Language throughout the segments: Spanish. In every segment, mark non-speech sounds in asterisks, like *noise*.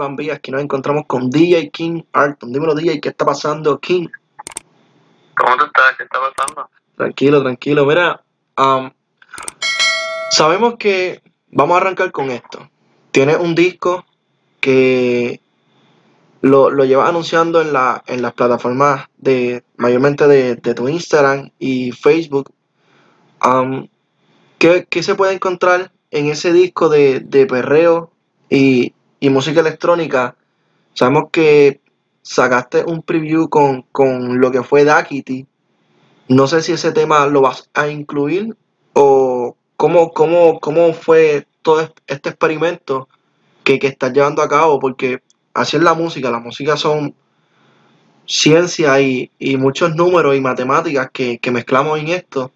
Urban Beat. Aquí nos encontramos con DJ King Arton. Dímelo, DJ, ¿qué está pasando, King? ¿Cómo tú estás? ¿Qué está pasando? Tranquilo, tranquilo. Mira, um, sabemos que vamos a arrancar con esto. Tienes un disco que lo, lo llevas anunciando en, la, en las plataformas de mayormente de, de tu Instagram y Facebook. Um, ¿qué, qué se puede encontrar en ese disco de, de perreo y, y música electrónica? Sabemos que sacaste un preview con, con lo que fue Dakity. No sé si ese tema lo vas a incluir o cómo, cómo, cómo fue todo este experimento que, que estás llevando a cabo, porque así es la música, la música son ciencia y, y muchos números y matemáticas que, que mezclamos en esto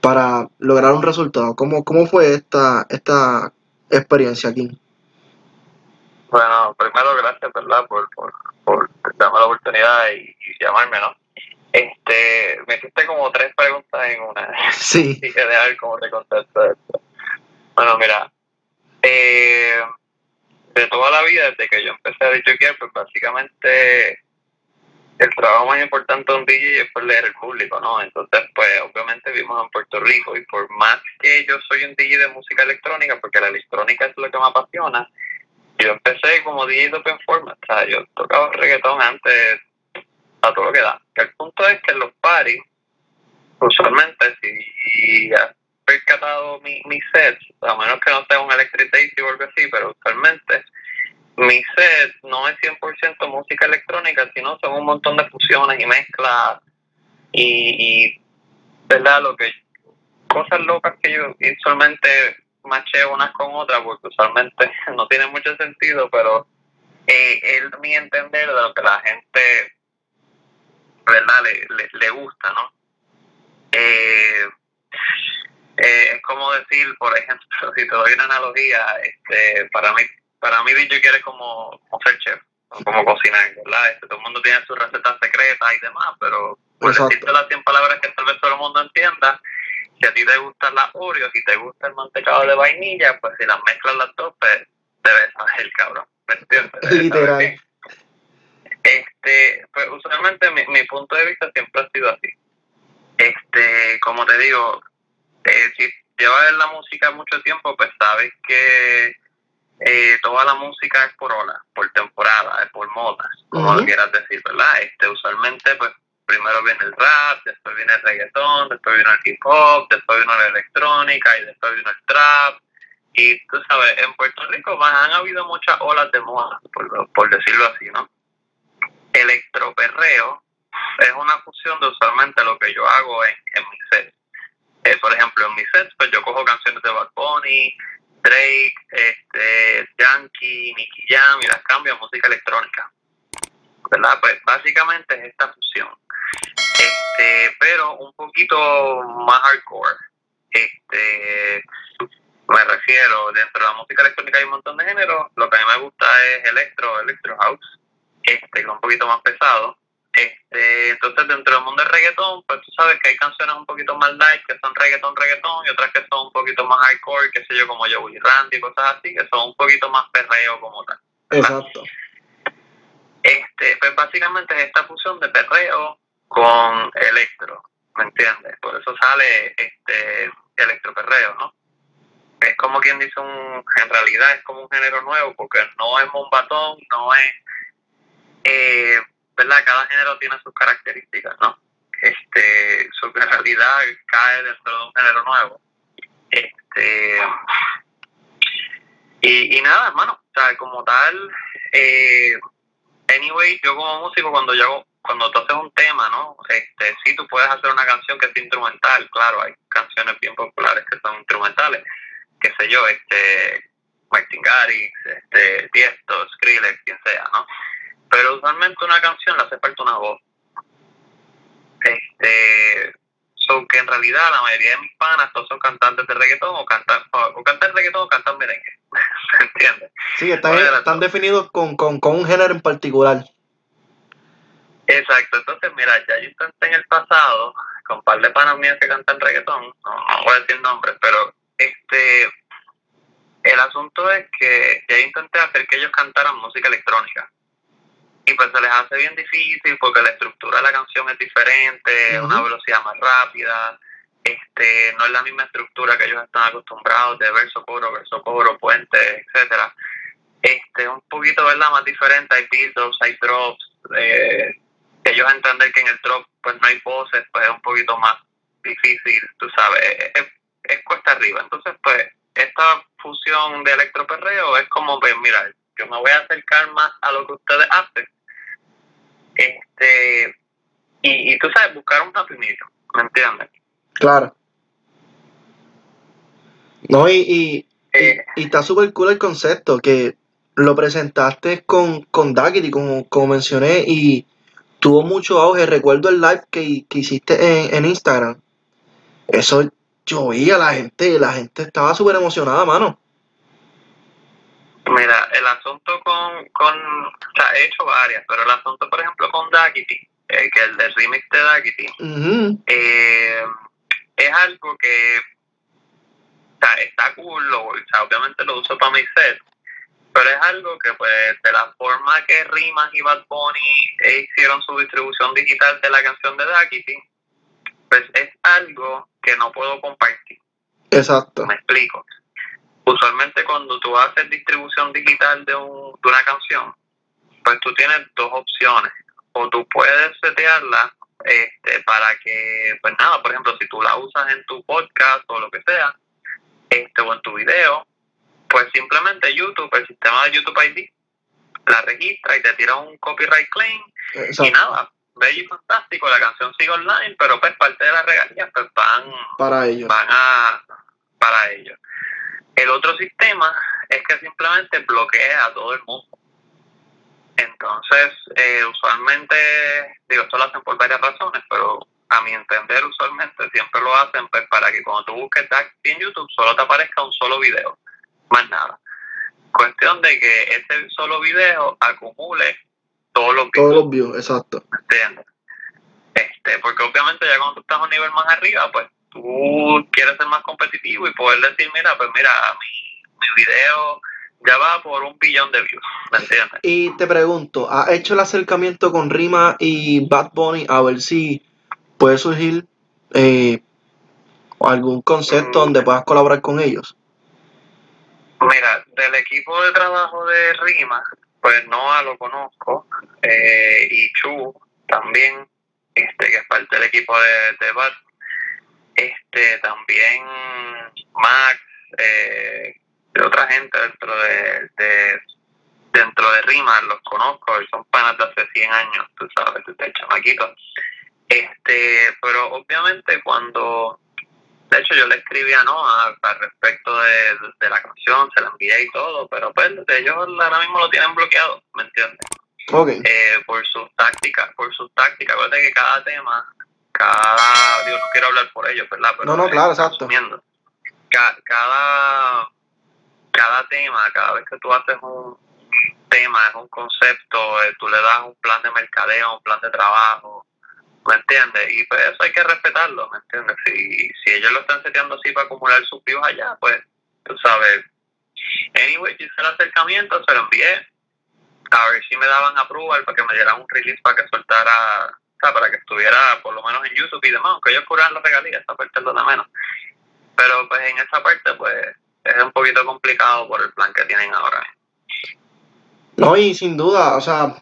para lograr un resultado. ¿Cómo, cómo fue esta, esta experiencia aquí? Bueno, primero gracias, ¿verdad? Por, por, por darme la oportunidad y, y llamarme, ¿no? Este, me hiciste como tres preguntas en una. *laughs* Sí. y que cómo te contesto esto. Bueno, mira, eh, de toda la vida, desde que yo empecé a DJing, pues básicamente el trabajo más importante de un DJ es por leer el público, ¿no? Entonces, pues obviamente vivimos en Puerto Rico y por más que yo soy un DJ de música electrónica, porque la electrónica es lo que me apasiona, yo empecé como DJ open format, o sea, yo tocaba reggaetón antes a todo lo que da. El punto es que en los paris, usualmente, si has percatado mi, mi set, a menos que no sea un electric daisy o algo así, pero usualmente mi set no es 100% música electrónica, sino son un montón de fusiones y mezclas y, y ¿verdad? Lo que cosas locas que yo usualmente macheo unas con otras, porque usualmente *laughs* no tiene mucho sentido, pero eh, es mi entender de lo que la gente verdad le, le, le gusta, ¿no? Eh, eh, es como decir, por ejemplo, *laughs* si te doy una analogía, este, para mí, para mí DJ quiere como, como ser chef, como cocinar, ¿verdad? Este, todo el mundo tiene sus recetas secretas y demás, pero por Exacto. decirte las 100 palabras que tal vez todo el mundo entienda, si a ti te gustan las Oreos y te gusta el mantecado de vainilla, pues si las mezclas las dos, pues debes saber, cabrón, ¿me entiendes? *laughs* Literal. este, pues usualmente mi, mi punto de vista siempre ha sido así. Este, como te digo, eh, si llevas en la música mucho tiempo, pues sabes que eh, toda la música es por ola, por temporada, es por modas, como lo quieras decir, ¿verdad? Este, usualmente, pues primero viene el rap, después viene el reggaetón, después viene el hip hop, después viene la electrónica y después viene el trap. Y tú sabes, en Puerto Rico han habido muchas olas de moda, por, por decirlo así, ¿no? Electroperreo es una fusión de usualmente lo que yo hago en, en mis sets. Eh, por ejemplo, en mis sets, pues yo cojo canciones de Bad Bunny, Drake, este, Yankee, Nicky Jam y las cambio a música electrónica. ¿Verdad? Pues básicamente es esta fusión. Este, pero un poquito más hardcore. Este, me refiero, dentro de la música electrónica hay un montón de géneros. Lo que a mí me gusta es electro, electro house, este, que es un poquito más pesado. Este, entonces dentro del mundo del reggaetón, pues tú sabes que hay canciones un poquito más light que son reggaetón, reggaetón, y otras que son un poquito más hardcore, qué sé yo, como Joey Randy, cosas así, que son un poquito más perreo como tal. ¿verdad? Exacto. Este, pues básicamente es esta fusión de perreo con electro, ¿me entiendes? Por eso sale este electroperreo, ¿no? Es como quien dice un, en realidad es como un género nuevo, porque no es bombatón, no es, eh, ¿verdad? Cada género tiene sus características, ¿no? Este, su realidad cae dentro de un género nuevo. Este, y, y nada, hermano, o sea, como tal, eh, anyway, yo como músico cuando yo hago- cuando tú haces un tema, ¿no? Este, sí, tú puedes hacer una canción que es instrumental, claro, hay canciones bien populares que son instrumentales, qué sé yo, este, Martin Garrix, este, Tiesto, Skrillex, quien sea, ¿no? Pero usualmente una canción le hace falta una voz. Este, so que en realidad la mayoría de mis panas todos son cantantes de reggaetón o cantan, o, cantan reggaetón o cantan merengue, *laughs* ¿se entiende? Sí, están, están definidos con, con, con un género en particular. Exacto, entonces mira, ya yo intenté en el pasado con un par de panas míos que cantan reggaetón, no, no voy a decir nombres, pero este el asunto es que ya intenté hacer que ellos cantaran música electrónica. Y pues se les hace bien difícil porque la estructura de la canción es diferente, una velocidad más rápida, este, no es la misma estructura que ellos están acostumbrados de verso, coro, verso, coro, puente, etcétera. Este, un poquito, ¿verdad? Más diferente, hay build-ups, hay drops, eh, ellos entender que en el drop pues no hay voces, pues es un poquito más difícil, tú sabes, es, es- es cuesta arriba. Entonces, pues, esta fusión de electroperreo es como, pues, mira, yo me voy a acercar más a lo que ustedes hacen. Este, y, y tú sabes, buscar un happy ¿me entiendes? Claro. No, y, y, y- Eh, y está súper cool el concepto, que lo presentaste con, con Daggett, como, como mencioné, y tuvo mucho auge. Recuerdo el live que, que hiciste en, en Instagram. Eso yo vi a la gente, la gente estaba súper emocionada, mano. Mira, el asunto con, con, o sea, he hecho varias, pero el asunto, por ejemplo, con Daggity, eh, que el del remix de Daggity, eh, es algo que o sea, está cool, lo, o sea, obviamente lo uso para mi set, pero es algo que pues de la forma que Rimas y Bad Bunny eh, hicieron su distribución digital de la canción de Daggity, pues es algo que no puedo compartir. Exacto. Me explico. Usualmente cuando tú haces distribución digital de, un, de una canción, pues tú tienes dos opciones. O tú puedes setearla este, para que, pues nada, por ejemplo, si tú la usas en tu podcast o lo que sea, este, o en tu video, pues simplemente YouTube, el sistema de YouTube ID, la registra y te tira un copyright claim y nada, bello y fantástico, la canción sigue online, pero pues parte de las regalías pues van Para ellos. van a para ellos. El otro sistema es que simplemente bloquea a todo el mundo. Entonces, eh, usualmente, digo, esto lo hacen por varias razones, pero a mi entender, usualmente siempre lo hacen pues para que cuando tú busques Daxi en YouTube solo te aparezca un solo video, más nada. Cuestión de que ese solo video acumule todos los Todos views. los views, exacto. ¿me entiendes? Este, porque obviamente ya cuando tú estás a un nivel más arriba, pues tú quieres ser más competitivo y poder decir, mira, pues mira, mi, mi video ya va por un billón de views, ¿me entiendes? Y te pregunto, ¿has hecho el acercamiento con Rima y Bad Bunny a ver si puede surgir eh, algún concepto Mm. donde puedas colaborar con ellos? Mira, del equipo de trabajo de Rima, pues Noah lo conozco, eh, y Chu también, este, que es parte del equipo de, de. Este, también Max, eh, de otra gente dentro de, de- dentro de Rima, los conozco y son panas de hace 100 años, tú sabes, desde chamaquito. Este, pero obviamente cuando de hecho, yo le escribí a Noah al respecto de, de la canción, se la envié y todo, pero pues ellos ahora mismo lo tienen bloqueado, ¿me entiendes? Eh, por sus tácticas, por sus tácticas. Acuérdate que cada tema, cada, digo, no quiero hablar por ellos, ¿verdad? Pero No, no, claro, exacto. Ca- cada, cada tema, cada vez que tú haces un tema, es un concepto, eh, tú le das un plan de mercadeo, un plan de trabajo, ¿me entiendes? Y pues eso hay que respetarlo, ¿me entiendes? Si, si ellos lo están seteando así para acumular sus views allá, pues tú sabes. Anyway, yo hice el acercamiento, se lo envié, a ver si me daban approval para que me dieran un release para que soltara, o sea, para que estuviera por lo menos en YouTube y demás, aunque ellos cubran las regalías, esa parte es lo de menos. Pero pues en esa parte pues es un poquito complicado por el plan que tienen ahora. no, y sin duda, o sea,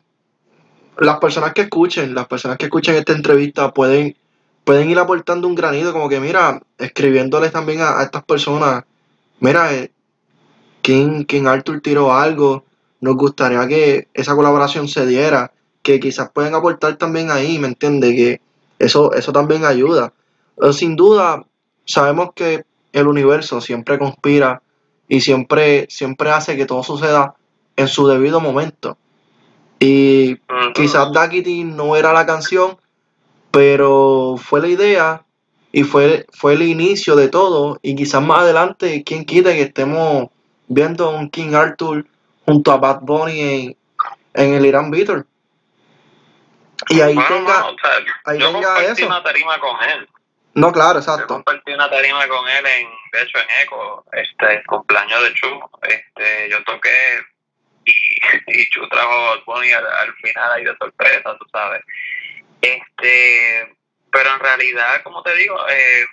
las personas que escuchen, las personas que escuchen esta entrevista pueden, pueden ir aportando un granito, como que mira, escribiéndoles también a, estas personas, mira, eh, King, King Arthur tiró algo, nos gustaría que esa colaboración se diera, que quizás pueden aportar también ahí, ¿me entiendes? Que eso, eso también ayuda. Sin duda, sabemos que el universo siempre conspira y siempre, siempre hace que todo suceda en su debido momento. Y quizás Daquiti no era la canción, pero fue la idea y fue, fue el inicio de todo. Y quizás más adelante, quien quita que estemos viendo a un King Arthur junto a Bad Bunny en, en el Irán Beater. Y ahí Bueno, tenga. no, o sea, ahí yo tenga compartí eso. una tarima con él. No, claro, Yo exacto. compartí una tarima con él en, de hecho en Eco, este, el cumpleaños de Chu, este, yo toqué y, *laughs* y Chu trajo al Bunny al, al final ahí de sorpresa, tú sabes. Este, pero en realidad, como te digo, eh,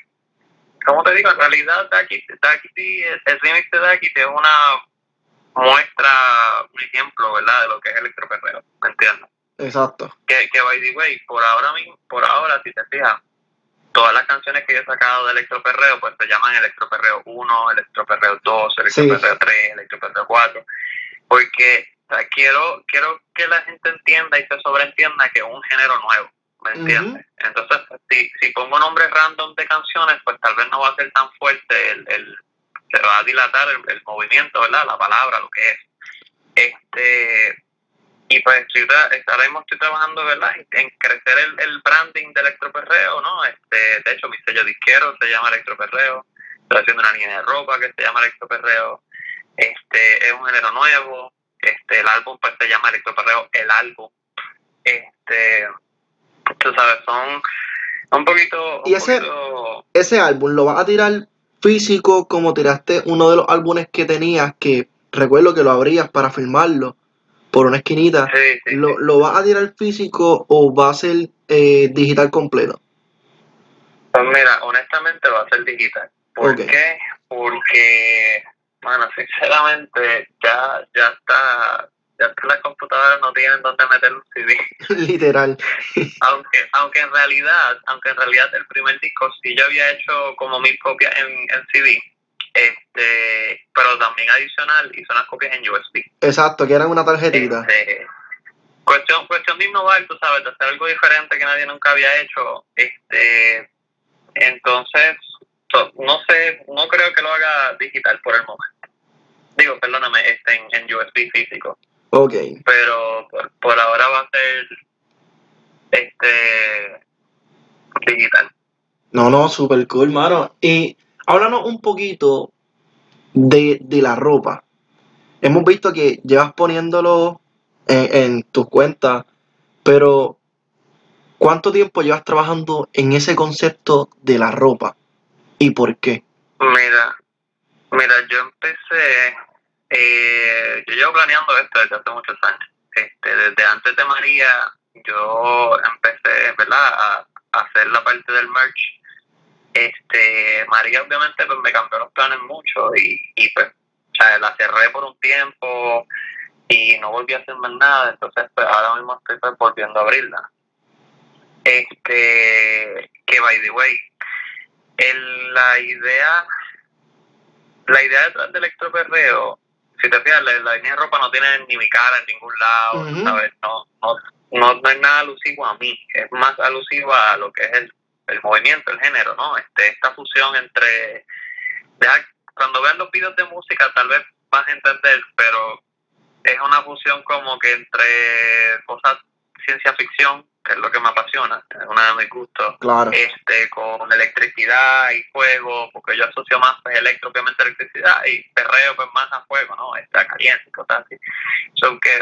como te digo, en realidad Daki, Daki, el remix de Daki es una muestra, un ejemplo, ¿verdad? De lo que es electroperreo, ¿me entiendes? Exacto. Que, que by the way, por ahora mismo, por ahora, si te fijas, todas las canciones que yo he sacado de Electroperreo, pues se llaman Electroperreo 1, Electroperreo 2, Electroperreo Sí. 3, Electroperreo 4, porque o sea, quiero, quiero que la gente entienda y se sobreentienda que es un género nuevo, ¿me entiendes? Entonces, si, si pongo nombres random de canciones, pues tal vez no va a ser tan fuerte el, el se va a dilatar el, el movimiento, ¿verdad? La palabra, lo que es. Este, y pues estoy estaremos estoy trabajando verdad en, en crecer el, el branding de electroperreo no este de hecho mi sello disquero se llama electroperreo estoy haciendo una línea de ropa que se llama electroperreo este es un género nuevo este el álbum pues se llama electroperreo el álbum este tú sabes son un poquito un Y ese- poquito- Ese álbum lo vas a tirar físico como tiraste uno de los álbumes que tenías que recuerdo que lo abrías para filmarlo por una esquinita. sí, sí, ¿Lo, sí. lo vas a tirar físico o va a ser eh, digital completo? Pues mira, honestamente va a ser digital. ¿Por qué? Porque, bueno, sinceramente, ya, ya está, ya está las computadoras no tienen dónde meter un CD. *laughs* Literal. aunque, aunque en realidad, aunque en realidad el primer disco sí yo había hecho como mil copias en, en CD, este, pero también adicional hice unas copias en USB. Exacto, que eran una tarjetita. Este, cuestión, cuestión de innovar, tú sabes, de hacer algo diferente que nadie nunca había hecho. Este, entonces, no sé, no creo que lo haga digital por el momento. Digo, perdóname, este, en, en USB físico. Ok. Pero por, por ahora va a ser este digital. No, no, super cool, mano. Y háblanos un poquito de, de la ropa. Hemos visto que llevas poniéndolo en, en tus cuentas, pero ¿cuánto tiempo llevas trabajando en ese concepto de la ropa? ¿Y por qué? Mira, mira, yo empecé, eh, yo llevo planeando esto desde hace muchos años. Este, desde antes de María, yo empecé, ¿verdad?, a, hacer la parte del merch. Este, María obviamente pues me cambió los planes mucho y, y pues, o sea, la cerré por un tiempo y no volví a hacer más nada, entonces pues ahora mismo estoy pues, volviendo a abrirla. Este, que by the way, el, la idea la idea detrás del electroperreo si te fijas la, la línea de ropa no tiene ni mi cara en ningún lado Ujú. ¿sabes? No, no, no, no es nada alusivo a mí es más alusivo a lo que es el, el movimiento el género no este esta fusión entre deja- cuando vean los videos de música tal vez vas a entender pero es una fusión como que entre cosas ciencia ficción que es lo que me apasiona es uno de mis gustos Claro. este con electricidad y fuego, porque yo asocio más pues, electro obviamente electricidad y perreo pues más a fuego, ¿no? Está caliente cosas así. So que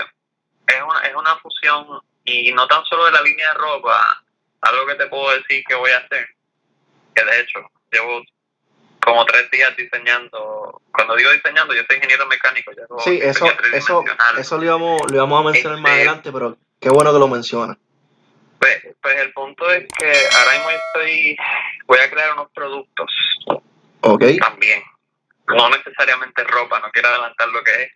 es una, es una fusión y no tan solo de la línea de ropa, algo que te puedo decir que voy a hacer, que de hecho llevo como tres días diseñando, cuando digo diseñando yo soy ingeniero mecánico, hago Sí, eso, eso, eso lo íbamos, lo íbamos a mencionar más Este- adelante, pero qué bueno que lo mencionas. Pues, pues el punto es que ahora mismo estoy, voy a crear unos productos Ok. también. No necesariamente ropa, no quiero adelantar lo que es,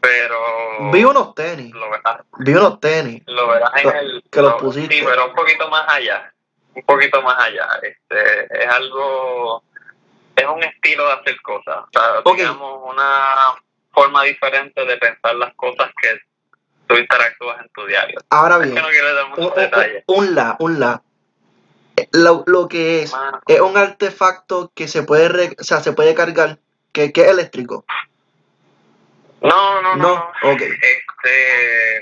pero Vi unos tenis, lo verás, vi unos tenis. lo verás en el... que los lo- pusiste. Sí, pero un poquito más allá, un poquito más allá. Este, es algo, es un estilo de hacer cosas, o sea, Ok. digamos una forma diferente de pensar las cosas que tú interactúas en tu diario. Ahora Es bien, que no quiero dar un, muchos detalles. un la, un la. Lo, lo que es, Más- es un artefacto que se puede, re- o sea, se puede cargar, que, que es eléctrico. No, no, no, No, ok. Este,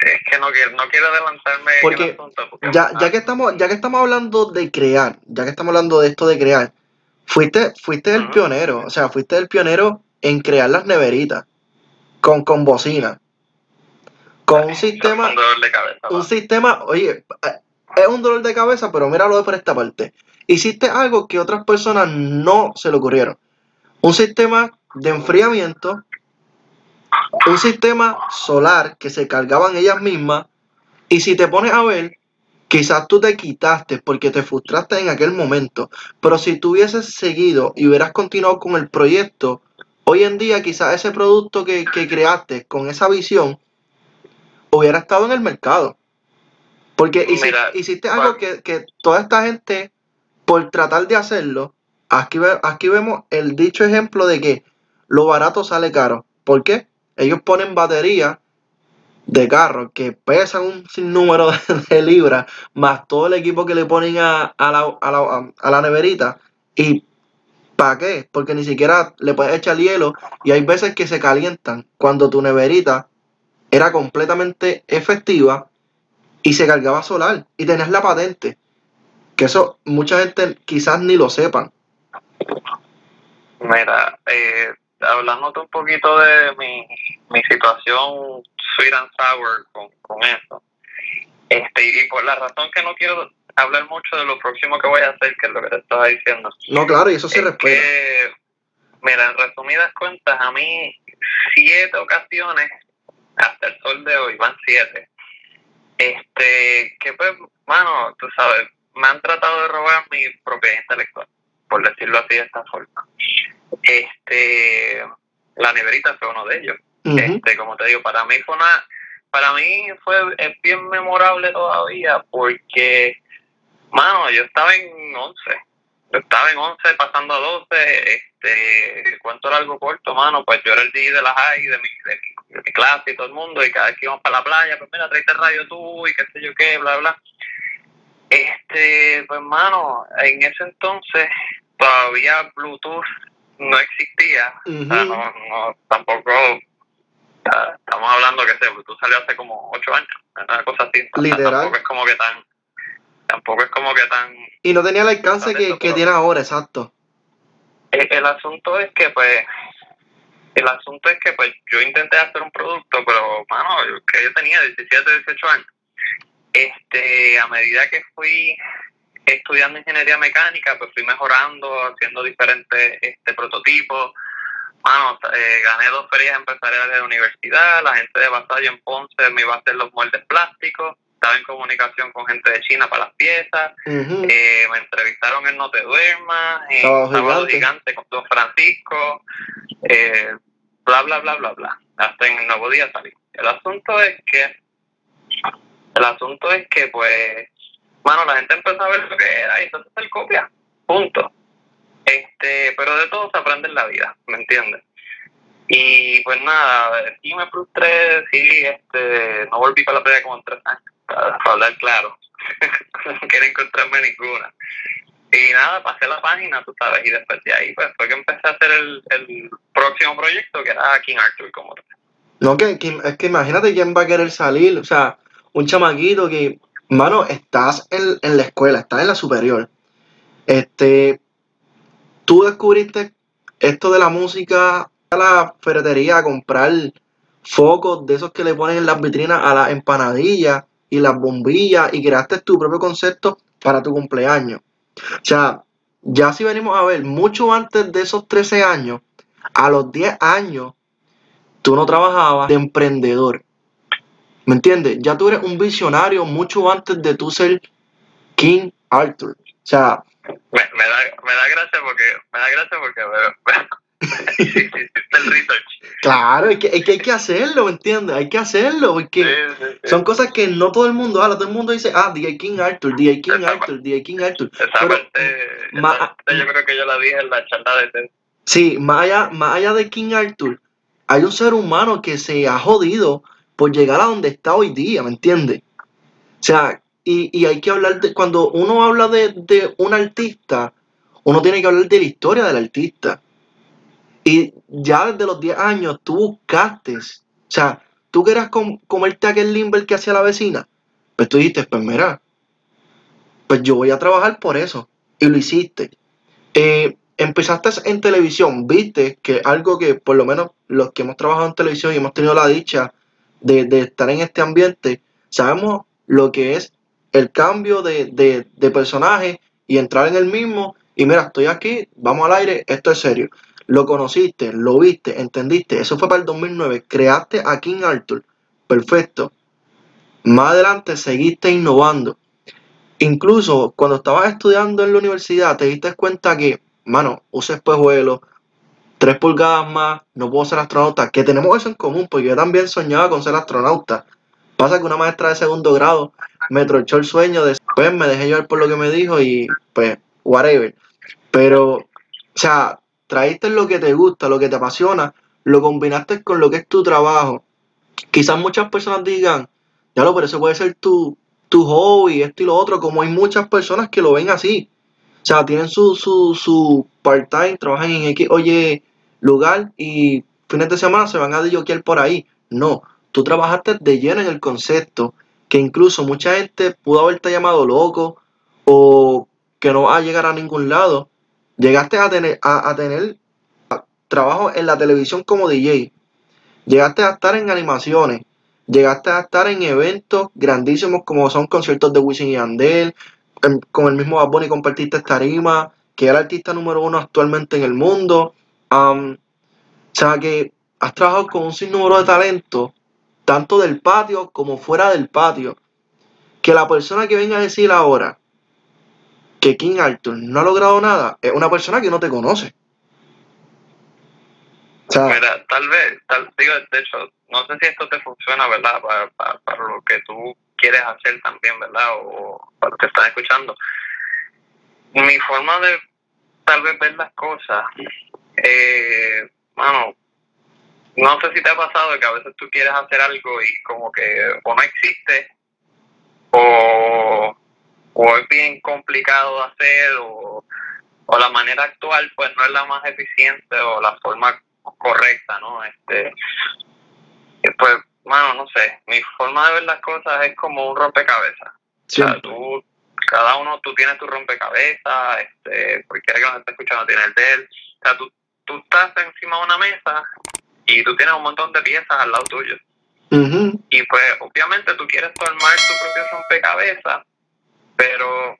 es que no quiero, no quiero adelantarme en Porque el asunto. Porque Ya, ya que estamos, ya que estamos hablando de crear, ya que estamos hablando de esto de crear, fuiste, fuiste el pionero, o sea, fuiste el pionero en crear las neveritas con, con bocina. Con un sistema, un de cabeza. un sistema, oye, es un dolor de cabeza, pero míralo por esta parte. Hiciste algo que otras personas no se le ocurrieron. Un sistema de enfriamiento, un sistema solar que se cargaban ellas mismas. Y si te pones a ver, quizás tú te quitaste porque te frustraste en aquel momento. Pero si tú hubieses seguido y hubieras continuado con el proyecto, hoy en día quizás ese producto que, que creaste con esa visión hubiera estado en el mercado. Porque Mira, hiciste algo que, que toda esta gente, por tratar de hacerlo, aquí, ve- aquí vemos el dicho ejemplo de que lo barato sale caro. ¿Por qué? Ellos ponen baterías de carro que pesan un sinnúmero de, de libras, más todo el equipo que le ponen a, a la, a la- a la neverita. ¿Y para qué? Porque ni siquiera le puedes echar hielo y hay veces que se calientan cuando tu neverita era completamente efectiva y se cargaba solar y tenías la patente. Que eso mucha gente quizás ni lo sepan. Mira, eh, hablándote un poquito de mi, mi situación sweet and sour con, con eso, este, y por la razón que no quiero hablar mucho de lo próximo que voy a hacer, que es lo que te estaba diciendo, No, claro, y eso se es respeta. que, mira, en resumidas cuentas, a mí siete ocasiones, hasta el sol de hoy, van siete, este, que pues, mano, tú sabes, me han tratado de robar mi propiedad intelectual, por decirlo así de esta forma. Este, la neverita fue uno de ellos. Este, como te digo, para mí fue una, para mí fue es bien memorable todavía porque, mano, yo estaba en 11, yo estaba en 11 pasando a 12, este, cuento largo corto, mano, pues yo era el DJ de la high, de mi, de mi, de mi clase y todo el mundo, y cada vez que íbamos para la playa, pues mira, traiste el radio tú y qué sé yo qué, bla, bla. Este, pues mano, en ese entonces todavía Bluetooth no existía, o sea, no, no, tampoco, ah, estamos hablando que sé, Bluetooth salió hace como 8 años, una cosa así, Literal. tampoco es como que tan, tampoco es como que tan Y no tenía el alcance que, que tiene ahora, exacto. el, el asunto es que pues el asunto es que pues yo intenté hacer un producto pero mano que yo tenía 17 18 años. Este a medida que fui estudiando ingeniería mecánica pues fui mejorando haciendo diferentes este prototipos. Mano eh, gané dos ferias empresariales de la universidad la gente de Vasallo en Ponce me iba a hacer los moldes plásticos estaba en comunicación con gente de China para las piezas eh, me entrevistaron en No Te Duermas, en Sábado Gigante. Con Don Francisco, eh, bla, bla, bla, bla, bla. Hasta en el Nuevo Día salí. El asunto es que, el asunto es que, pues, mano, la gente empezó a ver lo que era y entonces hacer copia. Punto. Este, pero de todo se aprende en la vida, ¿me entiendes? Y pues nada, sí me frustré, sí, este, no volví para la playa como en tres años, para, hablar claro. *laughs* no quería encontrarme ninguna. Y nada, pasé la página, tú sabes, y después de ahí pues fue que empecé a hacer el, el próximo proyecto que era King Arthur como tal. No, que, que- es que imagínate quién va a querer salir. O sea, un chamaquito que, mano, estás en, en la escuela, estás en la superior. Este, tú descubriste esto de la música a la ferretería a comprar focos de esos que le ponen en las vitrinas a las empanadillas y las bombillas y creaste tu propio concepto para tu cumpleaños. O sea, ya si venimos a ver, mucho antes de esos 13 años, a los 10 años, tú no trabajabas de emprendedor. ¿Me entiendes? Ya tú eres un visionario mucho antes de tú ser King Arthur. O sea, Me, da gracia porque, me da gracia porque el research. claro, es que, es que hay que hacerlo, ¿me entiendes? Hay que hacerlo, porque Sí, sí, sí. son cosas que no todo el mundo habla. Todo el mundo dice, ah, DJ King Arthur, DJ King Arthur, DJ King Arthur. Esa Pero, parte, esa yo creo que yo la dije en la charla de. Sí, más allá, más allá de King Arthur, hay un ser humano que se ha jodido por llegar a donde está hoy día, ¿me entiendes? O sea, y, y hay que hablar de, cuando uno habla de, de un artista, uno tiene que hablar de la historia del artista. Y ya desde los 10 años tú buscaste, o sea, tú querías com- comerte aquel limber que hacía la vecina, pues tú dijiste, pues mira, pues yo voy a trabajar por eso. Y lo hiciste. Eh, empezaste en televisión, viste que algo que por lo menos los que hemos trabajado en televisión y hemos tenido la dicha de, de estar en este ambiente, sabemos lo que es el cambio de, de, de personaje y entrar en el mismo. Y mira, estoy aquí, vamos al aire, esto es serio. Lo conociste, lo viste, entendiste. Eso fue para el 2009. Creaste a King Arthur. Perfecto. Más adelante seguiste innovando. Incluso cuando estabas estudiando en la universidad, te diste cuenta que, mano, usa espejuelos, 3 pulgadas más, no puedo ser astronauta. Que tenemos eso en común, porque yo también soñaba con ser astronauta. Pasa que una maestra de segundo grado me trochó el sueño, después me dejé llevar por lo que me dijo y pues, whatever. Pero, o sea, traíste lo que te gusta, lo que te apasiona, lo combinaste con lo que es tu trabajo. Quizás muchas personas digan, ya lo, pero eso puede ser tu, tu hobby, esto y lo otro, como hay muchas personas que lo ven así. O sea, tienen su, su, su part-time, trabajan en X, oye, lugar y fines de semana se van a disjoquear por ahí. No, tú trabajaste de lleno en el concepto, que incluso mucha gente pudo haberte llamado loco o que no va a llegar a ningún lado. Llegaste a tener, a, tener trabajo en la televisión como DJ. Llegaste a estar en animaciones. Llegaste a estar en eventos grandísimos como son conciertos de Wisin y Andel. en- con el mismo Bad Bunny compartiste tarima, que era el artista número uno actualmente en el mundo. O sea que has trabajado con un sinnúmero de talentos, tanto del patio como fuera del patio. Que la persona que venga a decir ahora que King Arthur no ha logrado nada es una persona que no te conoce. Tal vez, tal, digo, de hecho, no sé si esto te funciona, ¿verdad? Para, para, para lo que tú quieres hacer también, ¿verdad? O para los que están escuchando. Mi forma de tal vez ver las cosas, eh, mano, no sé si te ha pasado que a veces tú quieres hacer algo y como que o no existe o, o es bien complicado de hacer o, o la manera actual pues no es la más eficiente o la forma correcta, ¿no? Este, pues, mano, no sé, mi forma de ver las cosas es como un rompecabezas. O sea, tú, cada uno, tú tienes tu rompecabezas, este, cualquiera que nos esté escuchando tiene el de él. O sea, tú, tú estás encima de una mesa y tú tienes un montón de piezas al lado tuyo. Ujú, Y pues, obviamente, tú quieres tú armar tu propio rompecabezas, pero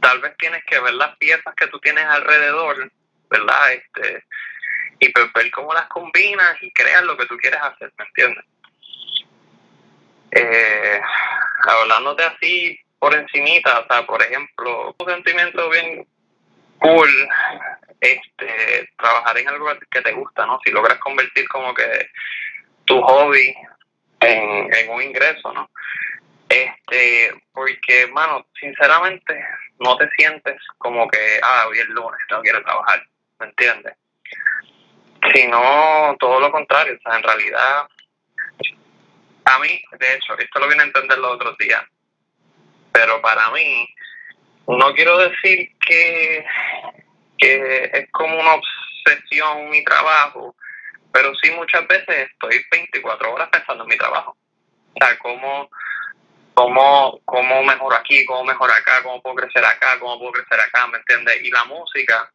tal vez tienes que ver las piezas que tú tienes alrededor, ¿verdad? Este, y pues ver cómo las combinas y creas lo que tú quieres hacer, ¿me entiendes? Eh, hablándote así por encimita, o sea, por ejemplo, un sentimiento bien cool, este, trabajar en algo que te gusta, ¿no? Si logras convertir como que tu hobby en, en un ingreso, ¿no? Este, porque, mano, sinceramente, no te sientes como que, ah, hoy es lunes, no quiero trabajar, ¿me entiendes? Sino todo lo contrario, o sea, en realidad, a mí, de hecho, esto lo vine a entender los otros días, pero para mí, no quiero decir que, que es como una obsesión mi trabajo, pero sí muchas veces estoy 24 horas pensando en mi trabajo. O sea, cómo, cómo, cómo mejoro aquí, cómo mejoro acá, cómo puedo crecer acá, cómo puedo crecer acá, ¿me entiendes? Y la música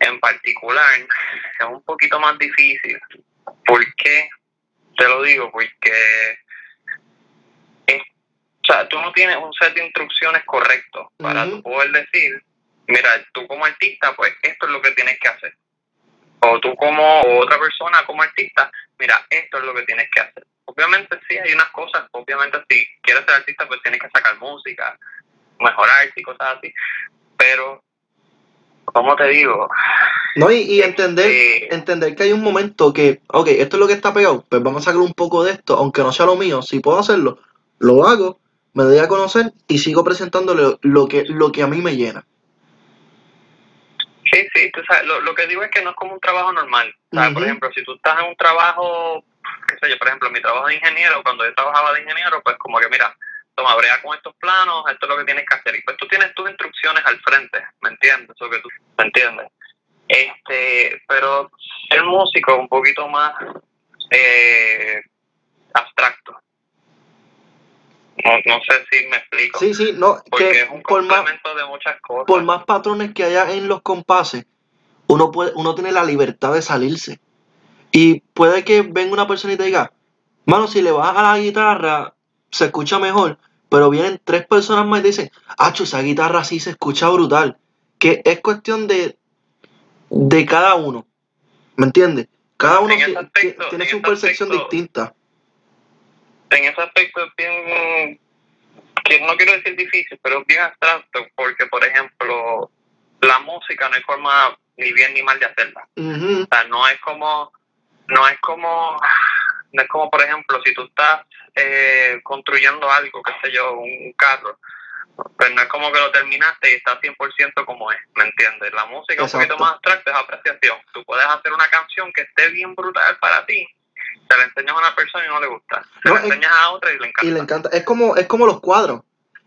en particular es un poquito más difícil. ¿Por qué? Te lo digo, porque es, o sea, tú no tienes un set de instrucciones correcto para Ujú. tú poder decir, mira, tú como artista, pues esto es lo que tienes que hacer. O tú como otra persona como artista, mira, esto es lo que tienes que hacer. Obviamente sí, hay unas cosas, obviamente si quieres ser artista, pues tienes que sacar música, mejorar y cosas así. Pero, como te digo, No, y, y entender, este, entender que hay un momento que, ok, esto es lo que está pegado, pues vamos a sacar un poco de esto, aunque no sea lo mío, si puedo hacerlo, lo hago, me doy a conocer y sigo presentándole lo que, lo que a mí me llena. Sí, sí, tú sabes, lo, lo que digo es que no es como un trabajo normal. Sea, por ejemplo, si tú estás en un trabajo, qué sé yo, por ejemplo, mi trabajo de ingeniero, cuando yo trabajaba de ingeniero, pues como que mira, toma, brega con estos planos, esto es lo que tienes que hacer. Y pues tú tienes tus instrucciones al frente, ¿me entiendes? Eso que tú, ¿me entiendes? Este, pero ser músico es un poquito más eh, abstracto. No, no sé si me explico. Sí, sí, no, porque que es un por más, de muchas cosas. por más patrones que haya en los compases, uno puede, uno tiene la libertad de salirse. Y puede que venga una persona y te diga, mano, si le bajas a la guitarra, se escucha mejor. pero vienen tres personas más y dicen, acho, esa guitarra sí se escucha brutal. Que es cuestión de, de cada uno. ¿Me entiendes? Cada uno aspecto- tiene en su percepción aspecto- distinta. En ese aspecto es bien, no quiero decir difícil, pero es bien abstracto, porque por ejemplo, la música no hay forma ni bien ni mal de hacerla. O sea, no es como, no es como, no es como por ejemplo, si tú estás eh, construyendo algo, qué sé yo, un carro, pues no es como que lo terminaste y está 100% como es, ¿me entiendes? La música es un Exacto. poquito más abstracta, es apreciación. Tú puedes hacer una canción que esté bien brutal para ti, te la enseñas a una persona y no le gusta. Se No, la enseñas a otra y le encanta. Y le encanta. Es como, es como los cuadros.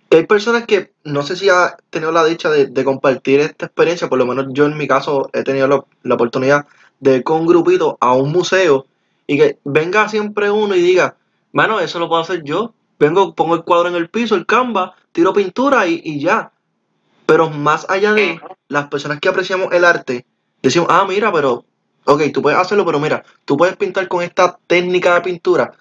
Que hay personas que no sé si ha tenido la dicha de, de compartir esta experiencia, por lo menos yo en mi caso he tenido la, la oportunidad de ir con un grupito a un museo y que venga siempre uno y diga, mano, eso lo puedo hacer yo. Vengo, pongo el cuadro en el piso, el canvas, tiro pintura y, y ya. Pero más allá de las personas que apreciamos el arte, decimos, ah, mira, pero, ok, tú puedes hacerlo, pero mira, tú puedes pintar con esta técnica de pintura.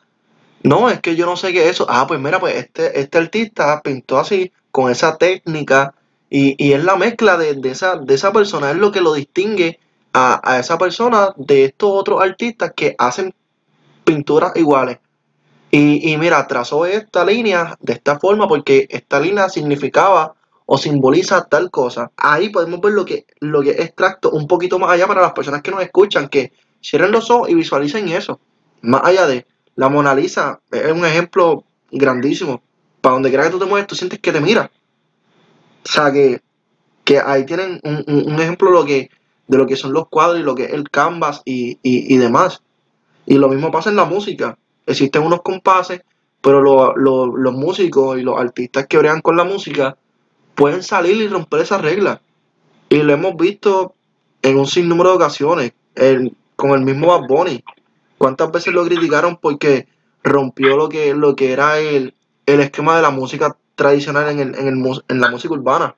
No, es que yo no sé qué es eso. Ah, pues mira, pues este, este artista pintó así, con esa técnica, y, y es la mezcla de, de esa, de esa persona, es lo que lo distingue a, a esa persona de estos otros artistas que hacen pinturas iguales. Y, y mira, trazó esta línea de esta forma porque esta línea significaba o simboliza tal cosa. Ahí podemos ver lo que, lo que es extracto un poquito más allá para las personas que nos escuchan, que cierren los ojos y visualicen eso. Más allá de la Mona Lisa, es un ejemplo grandísimo. Para donde quiera que tú te mueves, tú sientes que te mira. O sea, que, que ahí tienen un, un- ejemplo de lo, que, de lo que son los cuadros y lo que es el canvas y, y, y demás. Y lo mismo pasa en la música. Existen unos compases, pero lo- lo- los músicos y los artistas que bregan con la música pueden salir y romper esas reglas. Y lo hemos visto en un sinnúmero de ocasiones. El- con el mismo Bad Bunny. ¿Cuántas veces lo criticaron porque rompió lo que, lo que era el, el esquema de la música tradicional en, el, en, el, en la música urbana?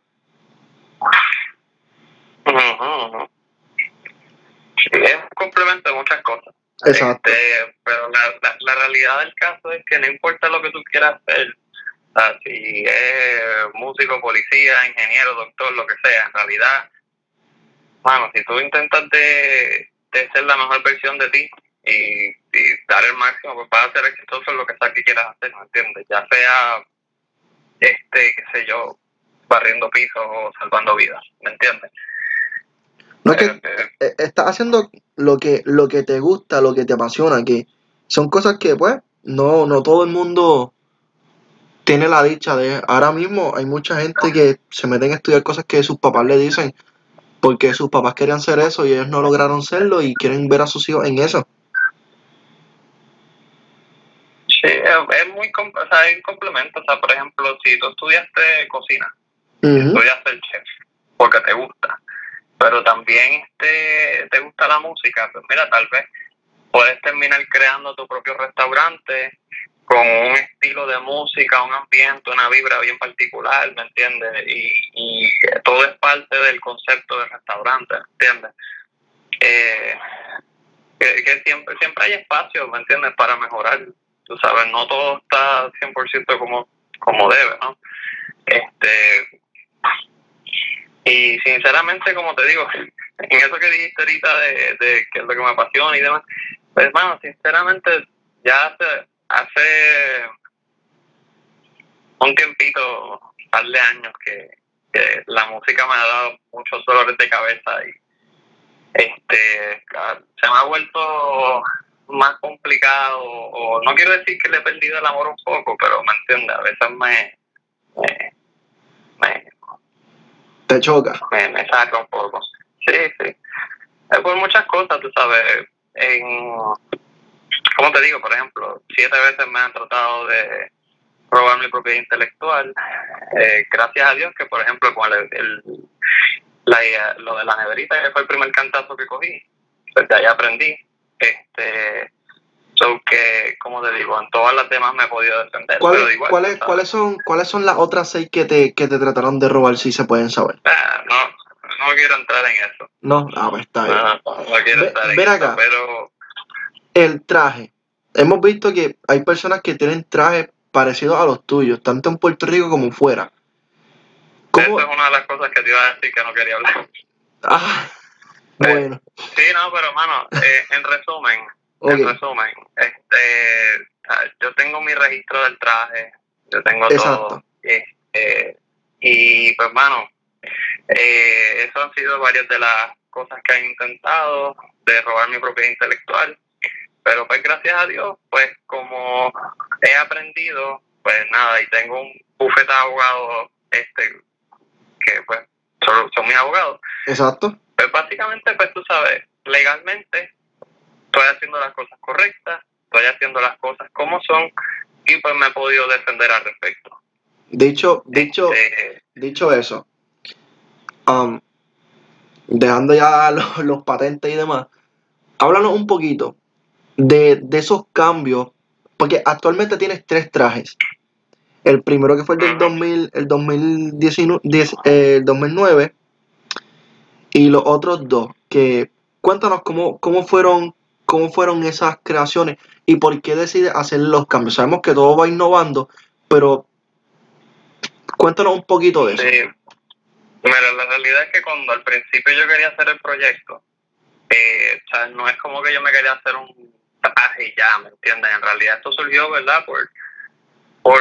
Sí, es un complemento de muchas cosas. Exacto. Este, pero la, la, la realidad del caso es que no importa lo que tú quieras hacer, si es músico, policía, ingeniero, doctor, lo que sea, en realidad, bueno, si tú intentas de, de ser la mejor versión de ti y, y dar el máximo, pues vas a ser exitoso en lo que sea que quieras hacer, ¿me entiendes? Ya sea, este, qué sé yo, barriendo pisos o salvando vidas, ¿me entiendes? No es que Eh, eh, eh, estás haciendo lo que, lo que te gusta, lo que te apasiona, que son cosas que pues no, no todo el mundo tiene la dicha de. Ahora mismo hay mucha gente que se meten a estudiar cosas que sus papás le dicen porque sus papás querían ser eso y ellos no lograron serlo y quieren ver a sus hijos en eso. Sí, es, es muy, o sea, hay un complemento. O sea, por ejemplo, si tú estudiaste cocina, Ujú, estudias ser chef porque te gusta, pero también este, te gusta la música, pues mira, tal vez puedes terminar creando tu propio restaurante con un estilo de música, un ambiente, una vibra bien particular, ¿me entiendes? Y, todo es parte del concepto del restaurante, ¿me entiendes? Eh, que, que siempre siempre hay espacio, ¿me entiendes? Para mejorar, tú sabes, no todo está 100% como, como debe, ¿no? Este, y sinceramente, como te digo, *laughs* en eso que dijiste ahorita de, de que es lo que me apasiona y demás, pues hermano, sinceramente, ya hace, hace un tiempito, un par de años que, que la música me ha dado muchos dolores de cabeza y este se me ha vuelto más complicado o no quiero decir que le he perdido el amor un poco, pero me entiendes, a veces me, me, me, Te choca. me, me saca un poco. Sí, sí. Es por muchas cosas, tú sabes. En, como te digo, por ejemplo, siete veces me han tratado de robar mi propiedad intelectual. Eh, gracias a Dios que, por ejemplo, con el, el- la, lo de la neverita, que fue el primer cantazo que cogí, pues de ahí aprendí. Este, so que, como te digo, en todas las demás me he podido defender. pero ¿Cuáles, igual, cuáles, cuáles son, ¿Cuáles son las otras seis que te, que te trataron de robar si se pueden saber? Ah, no, no quiero entrar en eso. No, ah, pues está bien. No, no, no quiero Ve- estar en ven eso, acá. pero El traje. Hemos visto que hay personas que tienen trajes parecidos a los tuyos, tanto en Puerto Rico como fuera. ¿Cómo? Esa es una de las cosas que te iba a decir que no quería hablar. Ah, *laughs* bueno. Sí, no, pero hermano, eh, en resumen, en resumen, este, yo tengo mi registro del traje, yo tengo todo. Este, y pues, hermano, eh, eso han sido varias de las cosas que han intentado de robar mi propiedad intelectual. Pero pues gracias a Dios, pues como he aprendido, pues nada, y tengo un bufete de abogados este, que pues son, son mis abogados. Exacto. Pues básicamente, pues tú sabes, legalmente estoy haciendo las cosas correctas, estoy haciendo las cosas como son y pues me he podido defender al respecto. Dicho, dicho, este, dicho eso, um, dejando ya *laughs* los, patentes y demás, háblanos un poquito de, esos cambios, porque actualmente tienes tres trajes. El primero que fue el del 2000, el 2019, eh, el 2009 y los otros dos. Que cuéntanos cómo, cómo fueron cómo fueron esas creaciones y por qué decides hacer los cambios. Sabemos que todo va innovando, pero cuéntanos un poquito de eso. Mira, la realidad es que cuando al principio yo quería hacer el proyecto, eh, o sea, no es como que yo me quería hacer un traje y ya, ¿me entiendes? En realidad esto surgió, ¿verdad? Por, por,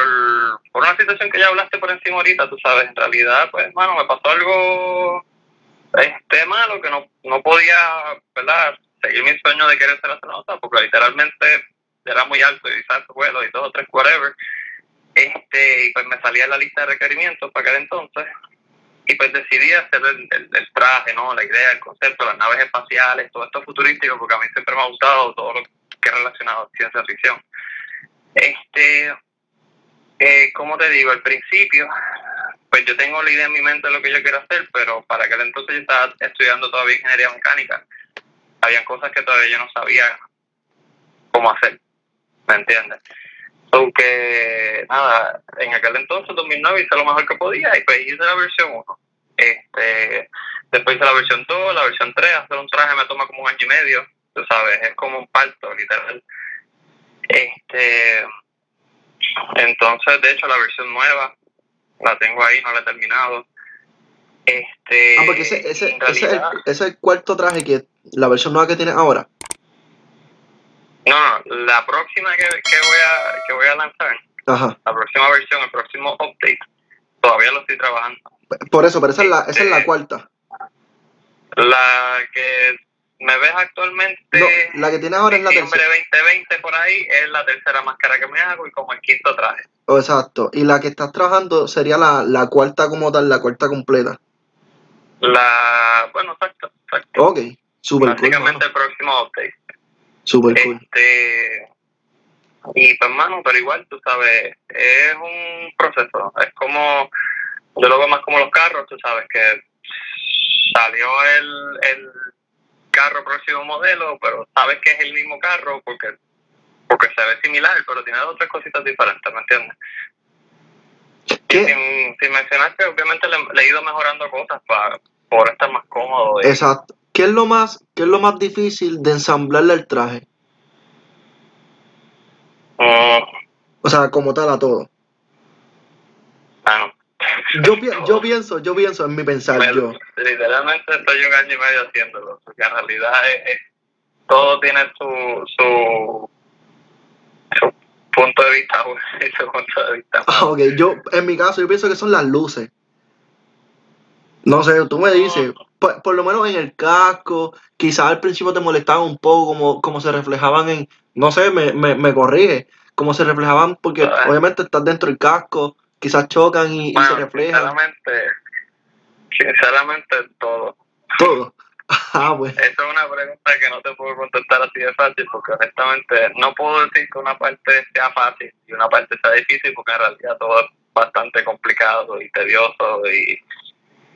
por una situación que ya hablaste por encima ahorita, tú sabes, en realidad, pues, hermano, me pasó algo este malo que no, no podía, ¿verdad? Seguir mi sueño de querer ser astronauta, porque literalmente era muy alto y salto vuelo y todo, tres, whatever. Este, y pues me salía la lista de requerimientos para aquel entonces y pues decidí hacer el, el, traje, ¿no? La idea, el concepto, las naves espaciales, todo esto futurístico, porque a mí siempre me ha gustado todo lo que es relacionado a ciencia ficción. Este, eh, como te digo, al principio, pues yo tengo la idea en mi mente de lo que yo quiero hacer, pero para aquel entonces yo estaba estudiando todavía ingeniería mecánica. Habían cosas que todavía yo no sabía cómo hacer, ¿me entiendes? Aunque, nada, en aquel entonces, 2009, hice lo mejor que podía y pues hice la versión 1. Este, después hice la versión 2, la versión 3, hacer un traje me toma como un año y medio, tú sabes, es como un parto, literal. Este, entonces, de hecho, la versión nueva la tengo ahí, no la he terminado. Este, ah, porque ese, ese, ese, es el, ese es el cuarto traje que la versión nueva que tienes ahora. No, no, la próxima que, que, voy, a, que voy a lanzar, la próxima versión, el próximo update, todavía lo estoy trabajando. Por eso, pero esa, es, la, esa es la este, cuarta. La que me ves actualmente. No, la que tiene ahora es la tercera. 2020 por ahí es la tercera máscara que me hago y como el quinto traje. Oh, exacto. Y la que estás trabajando sería la, la cuarta como tal, la cuarta completa. La. Bueno, exacto. exacto. Ok, super Básicamente el próximo update. Super cool. Este, y pues, hermano, pero igual, tú sabes, es un proceso. Es como, yo lo veo más como los carros, tú sabes, que salió el, el carro próximo modelo, pero sabes que es el mismo carro porque porque se ve similar, pero tiene otras cositas diferentes, ¿me entiendes? Sin, sin, mencionar que obviamente le, he ido mejorando cosas para poder estar más cómodo. Exacto. ¿Qué es lo más, qué es lo más difícil de ensamblarle el traje? Mm. O sea, como tal a todo. Bueno. Yo, yo pienso, yo pienso en mi pensar yo. Literalmente estoy un año y medio haciéndolo, porque en realidad es, todo tiene su, su, punto de vista, *laughs* su punto de vista. Ah, ok, yo, en mi caso, yo pienso que son las luces. No sé, tú me dices, por, lo menos en el casco, quizás al principio te molestaba un poco como, como se reflejaban en, no sé, me, me, me corrige, como se reflejaban, porque obviamente estás dentro del casco, quizás chocan y, se reflejan. Sinceramente, sinceramente todo. Todo. *laughs* Ah, bueno. Esa es una pregunta que no te puedo contestar así de fácil, porque honestamente no puedo decir que una parte sea fácil y una parte sea difícil, porque en realidad todo es bastante complicado y tedioso y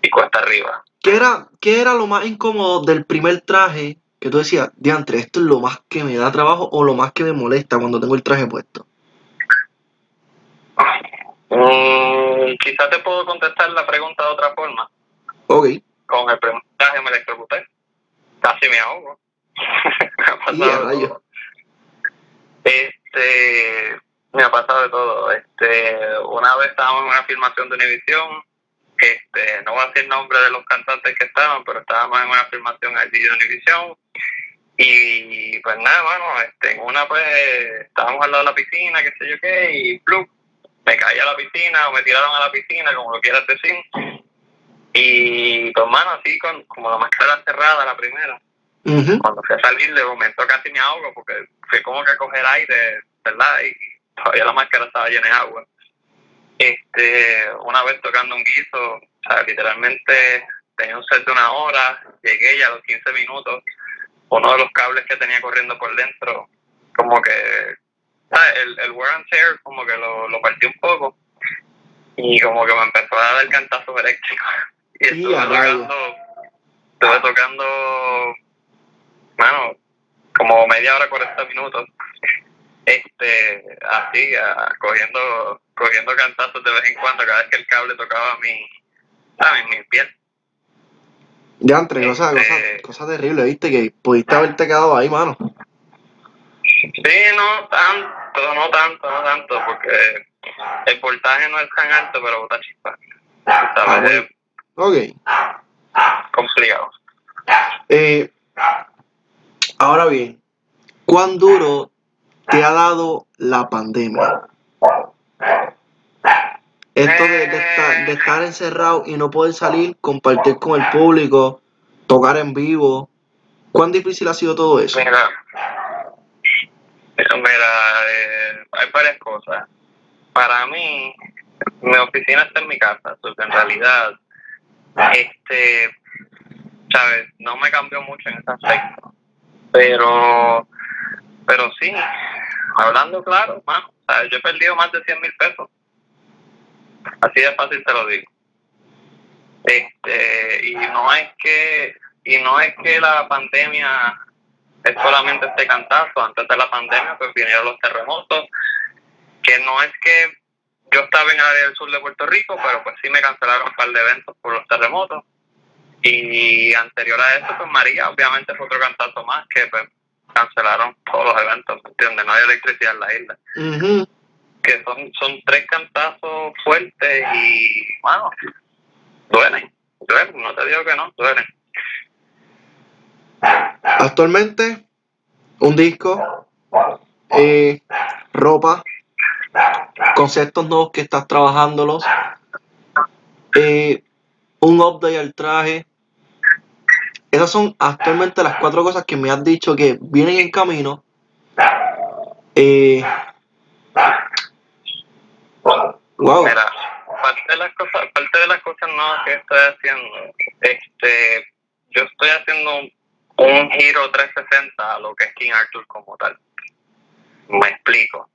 y cuesta arriba. ¿Qué era, ¿Qué era lo más incómodo del primer traje que tú decías, diantre, esto es lo más que me da trabajo o lo más que me molesta cuando tengo el traje puesto? Mm, quizás te puedo contestar la pregunta de otra forma. Ok. Con el primer traje me electrocuté. Casi me ahogo. *laughs* me ha pasado Este, me ha pasado de todo. Este, una vez estábamos en una filmación de Univision, este, no voy a decir el nombre de los cantantes que estaban, pero estábamos en una filmación allí de Univision. Y pues nada, bueno, este, en una pues estábamos al lado de la piscina, qué sé yo qué, y plum, me caí a la piscina o me tiraron a la piscina, como lo quieras decir. Y pues mano, así con, como la máscara cerrada la primera. Cuando fui a salir de momento casi me ahogo porque fui como que a coger aire, ¿verdad? Y todavía la máscara estaba llena de agua. Este, una vez tocando un guiso, o sea, literalmente tenía un set de una hora, llegué ya a los 15 minutos, uno de los cables que tenía corriendo por dentro, como que el, el wear and tear como que lo, lo partí un poco y como que me empezó a dar el cantazo eléctrico. *laughs* Y estuve tocando, estuve tocando, bueno, como media hora, 40 minutos este así cogiendo cogiendo cantazos de vez en cuando cada vez que el cable tocaba mi ¿sabes? mi piel. Ya entre cosa, este, cosa, cosa terrible viste que pudiste haberte quedado ahí mano. Sí no tanto no tanto no tanto porque el voltaje no es tan alto pero bota chispa ah, ok. complicado. Eh, ahora bien ¿cuán duro te ha dado la pandemia? Esto de, estar, encerrado y no poder salir, compartir con el público, tocar en vivo. ¿Cuán difícil ha sido todo eso? Mira, mira eh, hay varias cosas. Para mí, mi oficina está en mi casa, entonces en realidad, este, sabes, no me cambió mucho en ese aspecto. Pero, pero sí, hablando claro, yo he perdido más de 100 mil pesos. Así de fácil te lo digo. Este, y no es que, y no es que la pandemia es solamente este cantazo, antes de la pandemia pues vinieron los terremotos, que no es que yo estaba en el área del sur de Puerto Rico, pero pues sí me cancelaron un par de eventos por los terremotos. Y anterior a eso, pues María obviamente fue otro cantazo más que pues cancelaron *laughs* todos los eventos, ¿entiendes? No hay electricidad en la isla. Que son, son tres cantazos fuertes y, bueno, duelen, duelen, no te digo que no, duelen. Actualmente, un disco, eh, ropa, conceptos nuevos que estás trabajándolos, eh, un update al traje, esas son actualmente las cuatro cosas que me has dicho que vienen en camino. Eh, wow. Mira, parte de las cosas, parte de las cosas nuevas que estoy haciendo, este, yo estoy haciendo un, giro 360 a lo que es King Arthur como tal. Me explico.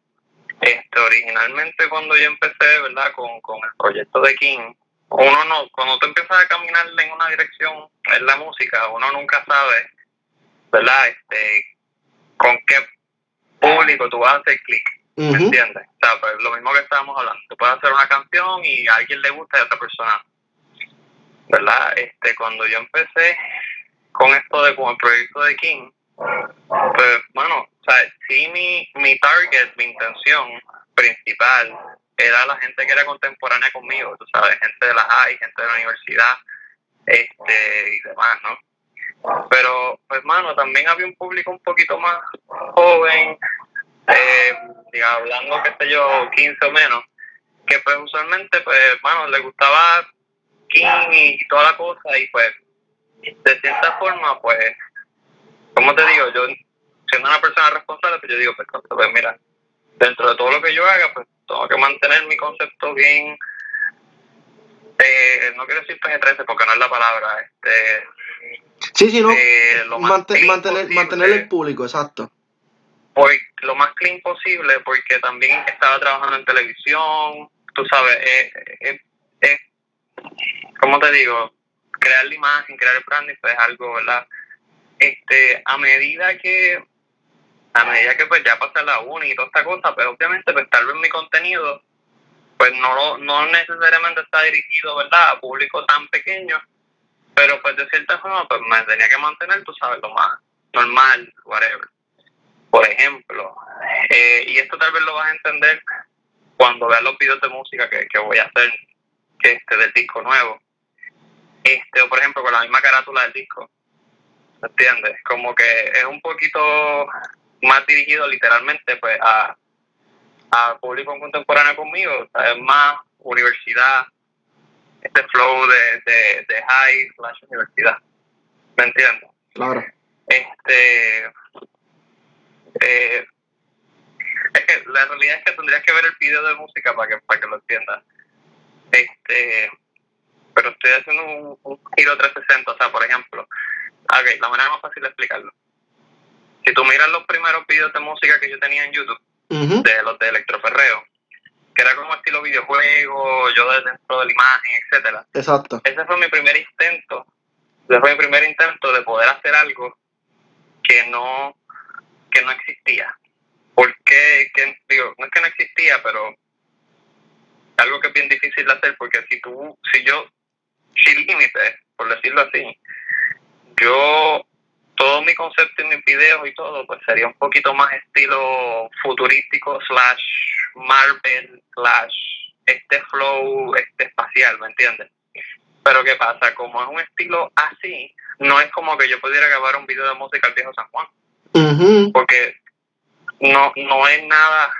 Este, originalmente cuando yo empecé, ¿verdad? Con, con el proyecto de King, uno no, cuando tú empiezas a caminar en una dirección en la música, uno nunca sabe, ¿verdad? Este, con qué público tú vas a hacer clic, ¿me entiendes? O sea, pues lo mismo que estábamos hablando, tú puedes hacer una canción y a alguien le gusta y a otra persona, ¿verdad? Este, cuando yo empecé con esto de, con el proyecto de King, pues, bueno, o sea, sí mi, mi target, mi intención principal era la gente que era contemporánea conmigo, tú sabes, gente de la high, gente de la universidad, este, y demás, ¿no? Pero, pues, mano, también había un público un poquito más joven, eh, hablando, qué sé yo, 15 o menos, que pues usualmente, pues, mano, le gustaba King y toda la cosa, y pues, de cierta forma, pues, como te digo, yo, siendo una persona responsable, pues yo digo, pues, pues mira, dentro de todo lo que yo haga, pues tengo que mantener mi concepto bien, eh, no quiero decir PG-13 porque no es la palabra, este... Sí, sí, no, eh, mantener, mantener el público, exacto. Pues, lo más clean posible, porque también estaba trabajando en televisión, tú sabes, eh, eh, eh, ¿cómo te digo? Crear la imagen, crear el branding, pues es algo, ¿verdad? Este, a medida que a medida que pues ya pasa la uni y toda esta cosa, pues obviamente pues tal vez mi contenido pues no, no necesariamente está dirigido, ¿verdad?, a público tan pequeño, pero pues de cierta forma pues me tenía que mantener, tú sabes, lo más normal, whatever. Por ejemplo, eh, y esto tal vez lo vas a entender cuando veas los videos de música que, que voy a hacer este del disco nuevo. Este, o por ejemplo, con la misma carátula del disco. ¿Entiendes? Como que es un poquito más dirigido literalmente pues a, a público contemporáneo conmigo, es más universidad, este flow de, de, de high slash universidad. ¿Me entiendes? Claro. Este. Eh, es que la realidad es que tendrías que ver el video de música para que, para que lo entiendas. Este. Pero estoy haciendo un, un giro 360, o sea, por ejemplo. Ok, la manera más fácil de explicarlo. Si tú miras los primeros videos de música que yo tenía en YouTube, de los de electroferreo, que era como estilo videojuego, yo de dentro de la imagen, etcétera. Exacto. Ese fue mi primer intento, ese fue mi primer intento de poder hacer algo que no, que no existía. Porque, que, digo, no es que no existía, pero algo que es bien difícil de hacer, porque si tú, si yo, sin límites, por decirlo así, yo todo mi concepto en mis videos y todo, pues sería un poquito más estilo futurístico, slash Marvel, slash este flow este espacial, ¿me entiendes? Pero ¿qué pasa? Como es un estilo así, no es como que yo pudiera grabar un video de música al viejo San Juan, porque no, no es nada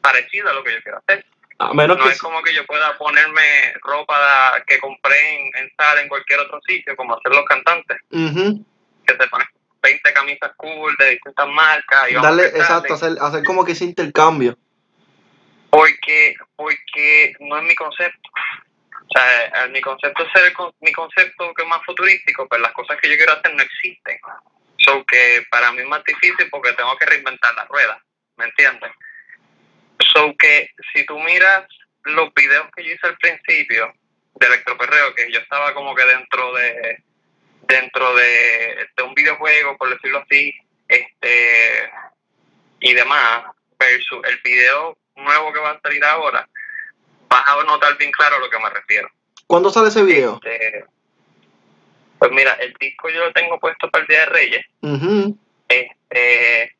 parecido a lo que yo quiero hacer. A menos No que es como que yo pueda ponerme ropa que compré en, en Zara en cualquier otro sitio, como hacen los cantantes. Ujú. Que se ponen 20 camisas cool de distintas marcas. Y prestarle. exacto, hacer, hacer como que ese intercambio. Porque, porque no es mi concepto. O sea, eh, mi concepto es ser el mi concepto que es más futurístico, pero las cosas que yo quiero hacer no existen. So que para mí es más difícil porque tengo que reinventar la rueda, ¿me entiendes? So que si tú miras los videos que yo hice al principio de electroperreo, que yo estaba como que dentro de dentro de, de un videojuego, por decirlo así, este y demás, versus el video nuevo que va a salir ahora, vas a notar bien claro a lo que me refiero. ¿Cuándo sale ese video? Este, pues mira, el disco yo lo tengo puesto para el Día de Reyes, este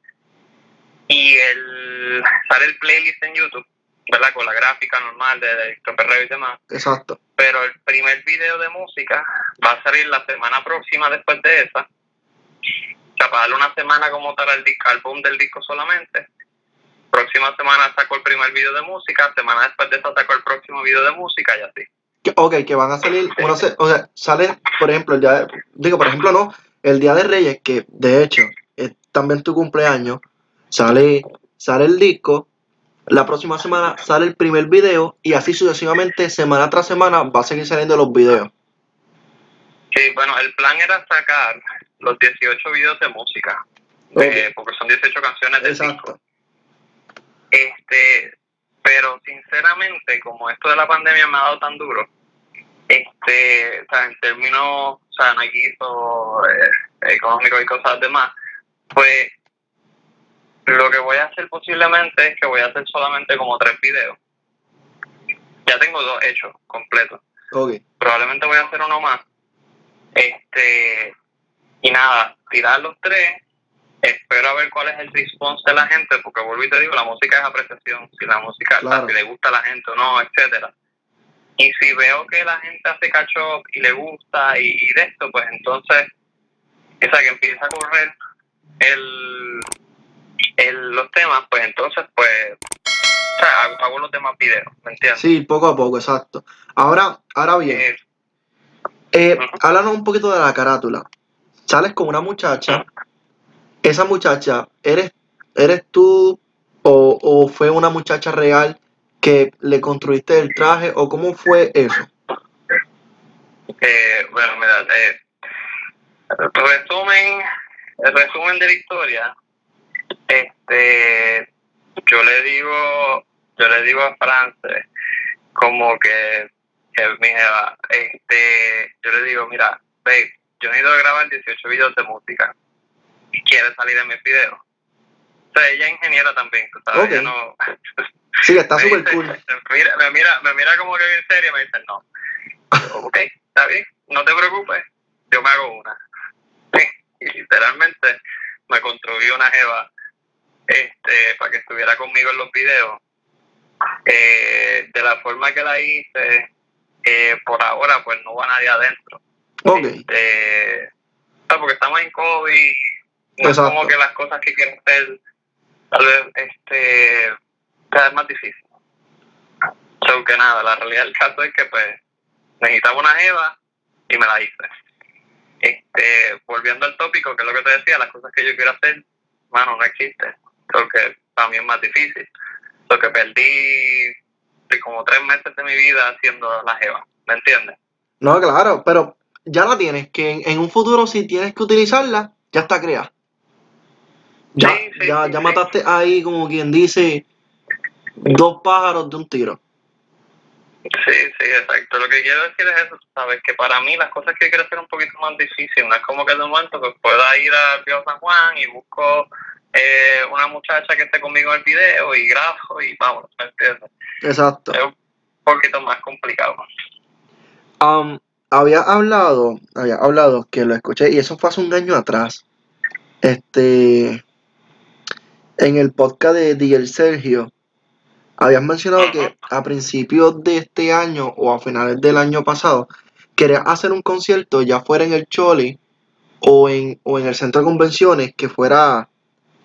y el sale el playlist en YouTube, ¿verdad? Con la gráfica normal de, de y demás. Exacto. Pero el primer video de música va a salir la semana próxima después de esa. O sea, para darle una semana como tal al disco, al boom del disco solamente. Próxima semana saco el primer video de música, semana después de esa saco el próximo video de música y así. Ok, que van a salir, se- o sea, sale, por ejemplo, el día de- digo, por ejemplo, no, el Día de Reyes, que de hecho es también tu cumpleaños, sale, sale el disco, la próxima semana sale el primer video y así sucesivamente, semana tras semana, va a seguir saliendo los videos. Sí, bueno, el plan era sacar los 18 videos de música, de- porque son 18 canciones disco. Exacto. Este, pero sinceramente, como esto de la pandemia me ha dado tan duro, este, o sea, en términos, o sea, no hay guiso, eh, económicos y cosas demás, pues lo que voy a hacer posiblemente es que voy a hacer solamente como tres videos. Ya tengo dos hechos completos. Ok. Probablemente voy a hacer uno más. Este, y nada, tirar los tres. Espero a ver cuál es el response de la gente, porque vuelvo y te digo, la música es apreciación. Si la música, Claro. si le gusta a la gente o no, etcétera. Y si veo que la gente hace catch up y le gusta y, y de esto, pues entonces, o sea, que empieza a correr el, el, los temas, pues entonces, pues, o sea, hago, hago los demás videos, ¿me entiendes? Sí, poco a poco, exacto. Ahora, ahora bien, Eh, eh, háblanos un poquito de la carátula. Sales con una muchacha, esa muchacha, ¿eres, eres tú o, o fue una muchacha real que le construiste el traje o cómo fue eso? Eh, bueno, mira, eh, resumen, el resumen de la historia, este, yo le digo, yo le digo a France como que, que mi jeva, este, yo le digo, mira, babe, yo necesito grabar 18 videos de música y quiere salir en mis videos. O sea, ella es ingeniera también, sabes, Ok. ella no... Sí, está *laughs* súper cool. Me mira, me mira, me mira como que bien serio y me dice, no. Yo, ok, está bien, no te preocupes, yo me hago una. *laughs* y literalmente me construí una jeva este, para que estuviera conmigo en los videos. Eh, de la forma que la hice, eh, por ahora pues no va nadie adentro. Ok. Este, porque estamos en COVID, no es como que las cosas que quiero hacer, tal vez este, sea más difícil. So que nada, la realidad del caso es que pues necesitaba una jeva y me la hice. Este, volviendo al tópico, que es lo que te decía, las cosas que yo quiero hacer, mano, no existe. Creo que también es más difícil. Lo que perdí de como tres meses de mi vida haciendo la jeva, ¿me entiendes? No, claro, pero ya la tienes, que en, un futuro si tienes que utilizarla, ya está creada. Ya, ya, ya mataste ahí, como quien dice, dos pájaros de un tiro. Sí, sí, exacto. Lo que quiero decir es eso, sabes, que para mí las cosas que quiero hacer un poquito más difícil, no es como que de momento que pueda ir al Río San Juan y busco eh, una muchacha que esté conmigo en el video y grafo y vamos, ¿me entiendes? Exacto. Es un poquito más complicado. Um, había hablado, había hablado que lo escuché y eso fue hace un año atrás. Este, en el podcast de Diel Sergio, Habías mencionado que a principios de este año o a finales del año pasado querías hacer un concierto ya fuera en el Choli o en, o en el centro de convenciones que fuera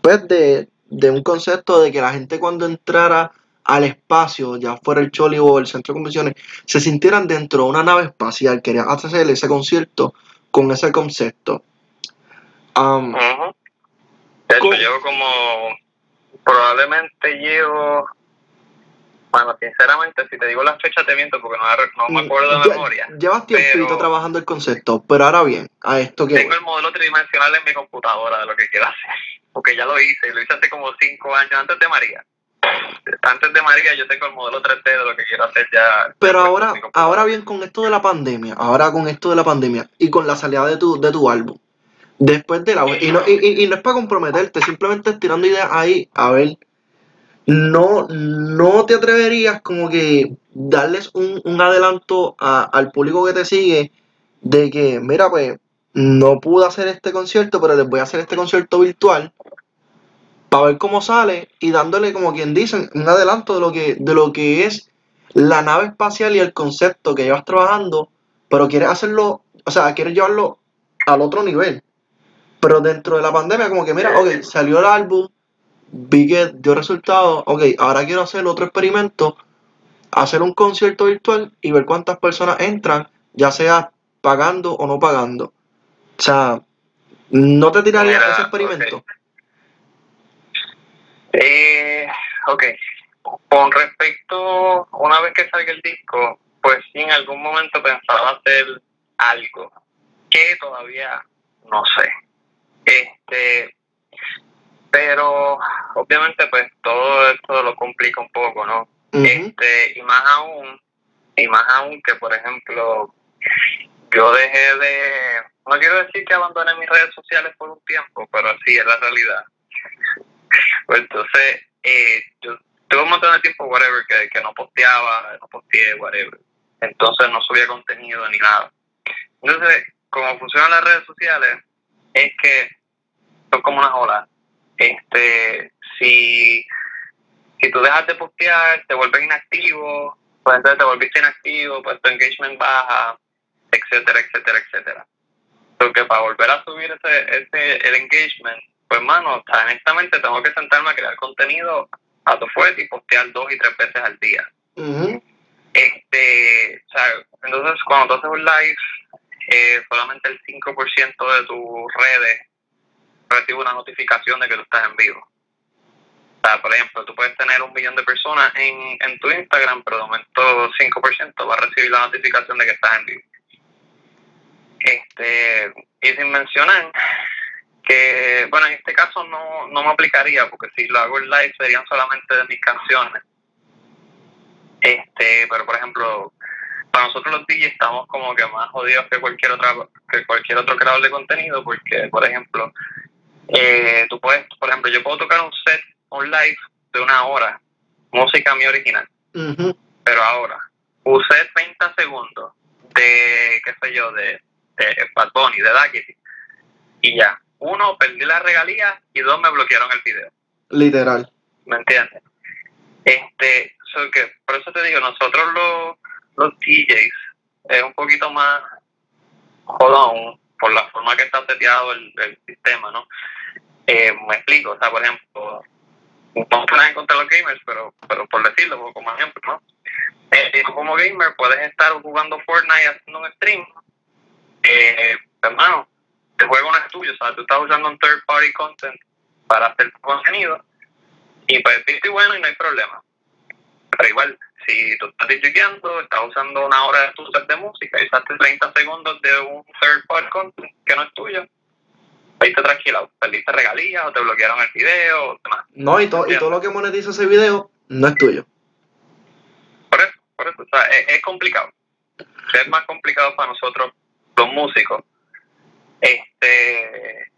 pues de, un concepto de que la gente cuando entrara al espacio, ya fuera el Choli o el centro de convenciones, se sintieran dentro de una nave espacial. Querías hacer ese concierto con ese concepto. De hecho, como probablemente llevo bueno, sinceramente, si te digo las fechas te miento porque no, me mm, acuerdo de memoria. Llevas tiempo trabajando el concepto, pero ahora bien, a esto que... Tengo el modelo tridimensional en mi computadora de lo que quiero hacer, porque ya lo hice, lo hice hace como cinco años antes de María. Antes de María yo tengo el modelo 3D de lo que quiero hacer ya. Pero ahora, ahora bien, con esto de la pandemia, ahora con esto de la pandemia y con la salida de tu, de tu álbum, después de la... Y no, y, y no es para comprometerte, simplemente tirando ideas ahí, a ver no, no te atreverías como que darles un, adelanto al público que te sigue de que, mira, pues no pude hacer este concierto, pero les voy a hacer este concierto virtual para ver cómo sale y dándole, como quien dice, un adelanto de lo que, de lo que es la nave espacial y el concepto que llevas trabajando, pero quieres hacerlo, o sea, quieres llevarlo al otro nivel. Pero dentro de la pandemia, como que, mira, ok, salió el álbum, vi que dio resultado, ok, ahora quiero hacer otro experimento, hacer un concierto virtual y ver cuántas personas entran, ya sea pagando o no pagando. O sea, ¿no te tiraría ese experimento? Eh, ok. Con respecto, una vez que salga el disco, pues sí, en algún momento pensaba hacer algo que todavía no sé. Este, pero obviamente pues todo esto lo complica un poco, ¿no? Este, y más aún, y más aún que por ejemplo, yo dejé de, no quiero decir que abandoné mis redes sociales por un tiempo, pero así es la realidad. Pues entonces, eh, yo tuve un montón de tiempo, whatever, que, que no posteaba, no posteé, whatever. Entonces no subía contenido ni nada. Entonces, como funcionan las redes sociales, es que son como unas olas este, si, si tú dejas de postear, te vuelves inactivo, pues entonces te volviste inactivo, pues tu engagement baja, etcétera, etcétera, etcétera. Porque para volver a subir ese, ese el engagement, pues mano, honestamente tengo que sentarme a crear contenido a tu fuerte y postear dos y tres veces al día. Este, o sea, entonces cuando tú haces un live, eh, solamente el 5% de tus redes recibe una notificación de que tú estás en vivo. O sea, por ejemplo, tú puedes tener un millón de personas en, en tu Instagram, pero de momento 5% va a recibir la notificación de que estás en vivo. Este, y sin mencionar que, bueno, en este caso no, no me aplicaría, porque si lo hago en live serían solamente de mis canciones. Este, pero por ejemplo, para nosotros los DJs estamos como que más jodidos que cualquier otra que cualquier otro creador de contenido, porque por ejemplo, eh, tú puedes, por ejemplo, yo puedo tocar un set, un live de una hora, música mi original. Pero ahora, usé 30 segundos de, qué sé yo, de, de Bad Bunny, de Daquiti. Y ya, uno, perdí la regalía y dos, me bloquearon el video. Literal. ¿Me entiendes? Este, so que, por eso te digo, nosotros los, los DJs es un poquito más jodón por la forma que está seteado el, el sistema, ¿no? Eh, me explico, o sea, por ejemplo, no tengo en contra los gamers, pero, pero por decirlo como ejemplo, ¿no? Eh, como gamer puedes estar jugando Fortnite haciendo un stream, eh, hermano, el juego no es tuyo, o sea, tú estás usando un third party content para hacer tu contenido y pues viste bueno y no hay problema. Pero igual, si tú estás disqueando, estás usando una hora de tu set de música y usaste 30 segundos de un third party content que no es tuyo, viste tranquilo, perdiste regalías o te bloquearon el video o demás. No, y, to y todo lo que monetiza ese video no es tuyo. Por eso, por eso, o sea, es, es complicado. Es más complicado para nosotros, los músicos. Este,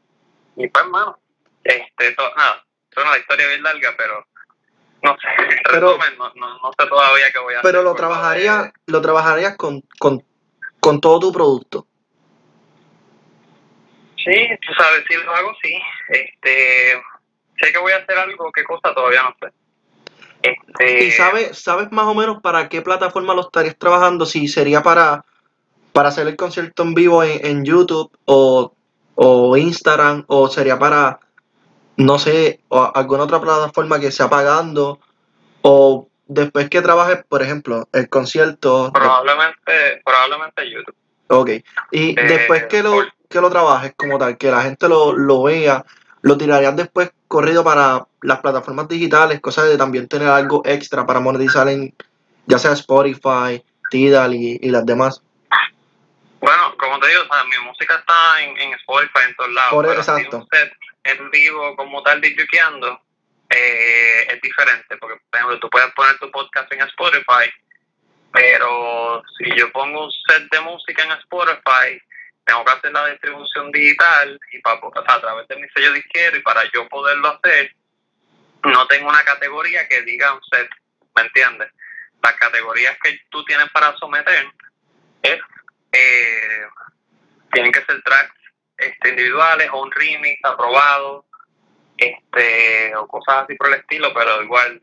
y pues, hermano, este, to, nada, es una historia bien larga, pero no sé, *laughs* Pero- resumen, no, no, no sé todavía qué voy a Pero hacer. lo por trabajaría, favor. lo trabajarías con, con, con todo tu producto. Sí, tú sabes, si lo hago, sí. Este, sé que voy a hacer algo, qué cosa todavía no sé. Este, ¿Y sabes, sabes más o menos para qué plataforma lo estarías trabajando? Si sería para, para hacer el concierto en vivo en, en YouTube o, o Instagram, o sería para, no sé, o alguna otra plataforma que sea pagando, o después que trabajes, por ejemplo, el concierto. Probablemente, probablemente YouTube. Ok. Y Eh, después que lo, por- que lo trabajes como tal, que la gente lo, lo vea, lo tirarías después corrido para las plataformas digitales, cosa de también tener algo extra para monetizar en ya sea Spotify, Tidal y, y las demás. Bueno, como te digo, o sea, mi música está en, en Spotify en todos lados. Por- pero exacto. un set en vivo como tal de eh, es diferente, porque por ejemplo tú puedes poner tu podcast en Spotify, pero si yo pongo un set de música en Spotify, tengo que hacer la distribución digital y para, o sea, a través de mi sello disquero y para yo poderlo hacer, no tengo una categoría que diga un set, ¿me entiendes? Las categorías que tú tienes para someter es eh, tienen que ser tracks este, individuales o un remix aprobado este o cosas así por el estilo pero igual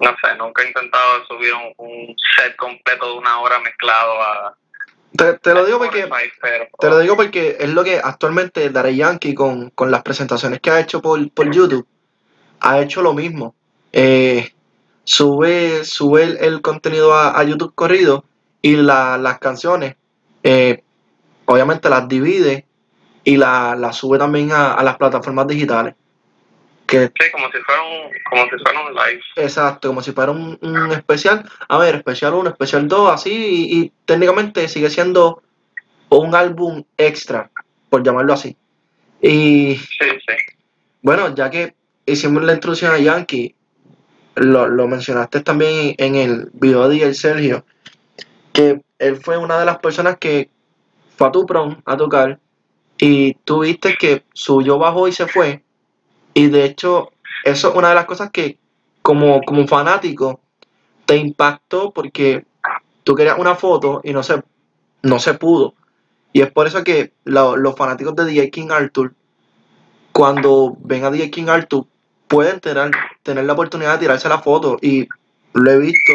no, sé nunca he intentado subir un, un set completo de una hora mezclado a Te, te lo digo porque te lo digo porque es lo que actualmente Daddy Yankee con, con las presentaciones que ha hecho por, por YouTube ha hecho lo mismo. Eh, sube sube el, el contenido a, a YouTube corrido y la- las canciones eh, obviamente las divide y la- las sube también a, a las plataformas digitales. Que sí como si fuera un como si fuera un live exacto, como si fuera un, un especial. A ver, especial 1, especial 2, así, y, y técnicamente sigue siendo un álbum extra, por llamarlo así. Y sí sí bueno, ya que hicimos la introducción a Yankee, lo, lo mencionaste también en el video de DJ Sergio, que él fue una de las personas que fue a tu prom a tocar y tú viste que subió, bajó y se fue. Y de hecho, eso es una de las cosas que como, como fanático te impactó porque tú querías una foto y no se, no se pudo. Y es por eso que lo- los fanáticos de DJ King Arthur, cuando ven a DJ King Arthur, pueden tener, tener la oportunidad de tirarse la foto. Y lo he visto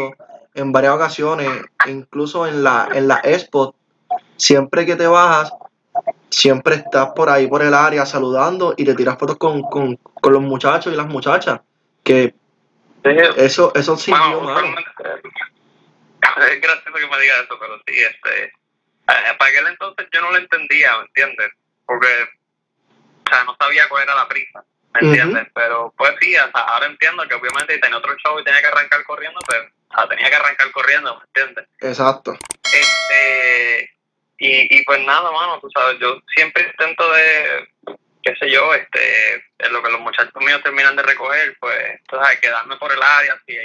en varias ocasiones, incluso en la, en la Expo, siempre que te bajas, siempre estás por ahí por el área saludando y te tiras fotos con, con, con los muchachos y las muchachas. Que Sí, eso, eso sí, Bueno, mano. usualmente, *laughs* es gracioso que me diga eso, pero sí, este, eh, para aquel entonces yo no lo entendía, ¿me entiendes? Porque, o sea, no sabía cuál era la prisa, ¿me entiendes? Pero, pues sí, sea, ahora entiendo que obviamente tenía otro show y tenía que arrancar corriendo, pues, o sea, tenía que arrancar corriendo, ¿me entiendes? Exacto. Este, y, y pues nada, mano, tú sabes, yo siempre intento de, qué sé yo, este, lo que los muchachos míos terminan de recoger, pues, tú sabes, quedarme por el área, así,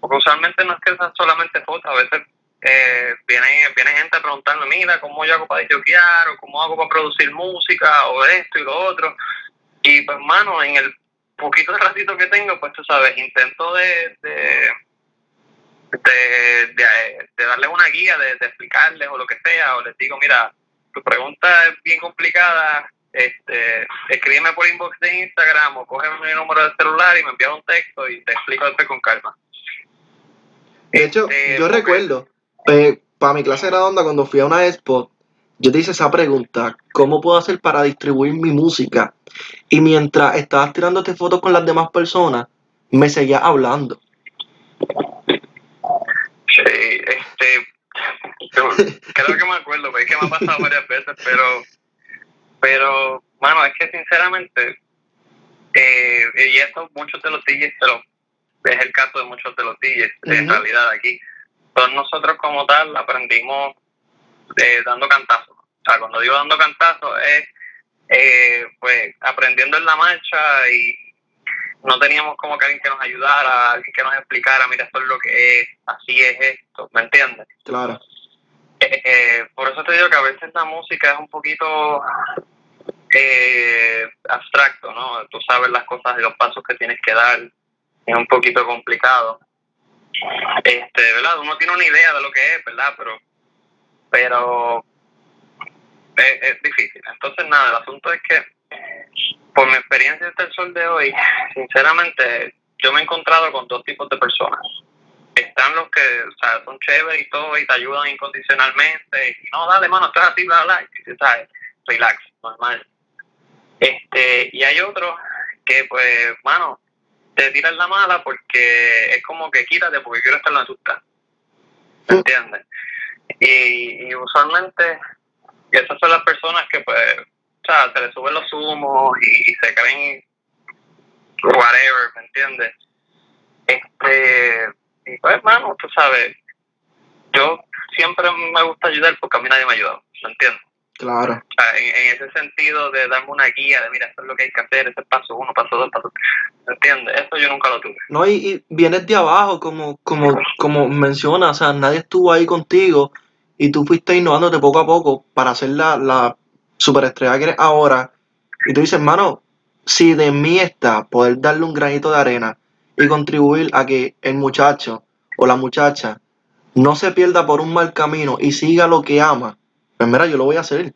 porque usualmente no es que sean solamente fotos, a veces eh, viene, viene gente a preguntarme, mira, ¿cómo yo hago para disjoquear? o cómo hago para producir música, o esto y lo otro, y pues, mano, en el poquito de ratito que tengo, pues, tú sabes, intento de de, de, de darles una guía, de, de explicarles o lo que sea, o les digo, mira, tu pregunta es bien complicada, este, escríbeme por inbox de Instagram o coge mi número de celular y me envía un texto y te explico después con calma. De hecho, Este, yo porque- recuerdo, eh, para mi clase de onda cuando fui a una expo, yo te hice esa pregunta, ¿cómo puedo hacer para distribuir mi música? Y mientras estabas tirándote fotos con las demás personas, me seguías hablando. Sí, este, yo *laughs* creo que me acuerdo, porque es que me ha pasado varias veces, pero, pero, mano, es que sinceramente, eh, y esto muchos de los DJs, pero es el caso de muchos de los DJs, en realidad aquí, todos nosotros como tal aprendimos eh, dando cantazos. O sea, cuando digo dando cantazos es, eh, pues, aprendiendo en la marcha y no teníamos como que alguien que nos ayudara, alguien que nos explicara, mira, esto es lo que es, así es esto, ¿me entiendes? Claro. Eh, eh, por eso te digo que a veces la música es un poquito eh, abstracto, ¿no? Tú sabes las cosas y los pasos que tienes que dar, es un poquito complicado. Este, ¿verdad? Uno tiene una idea de lo que es, ¿verdad? Pero, pero es, es difícil. Entonces, nada, el asunto es que por mi experiencia hasta el sol de hoy, sinceramente, yo me he encontrado con dos tipos de personas. Están los que, o sea, son chéveres y todo y te ayudan incondicionalmente. Y, no, dale, mano, esto es así, bla, bla, y, ¿sabes? Relax, normal. Este, y hay otros que, pues, mano, te tiran la mala porque es como que quítate porque quiero estar donde tú estás. ¿Me entiendes? Y, y usualmente esas son las personas que, pues, o sea, se les suben los humos y, y se creen whatever, ¿me entiendes? Este, y pues, hermano, tú sabes, yo siempre me gusta ayudar porque a mí nadie me ha ayudado, ¿me entiendes? Claro. O sea, en, en ese sentido de darme una guía, de mira, esto es lo que hay que hacer, ese es paso uno, paso dos, paso ¿me entiendes? Eso yo nunca lo tuve. No, y, y vienes de abajo, como, como, como menciona, o sea, nadie estuvo ahí contigo y tú fuiste innovándote poco a poco para ser la, la superestrella que eres ahora. Y tú dices, hermano, si de mí está poder darle un granito de arena y contribuir a que el muchacho o la muchacha no se pierda por un mal camino y siga lo que ama, pues mira, yo lo voy a hacer.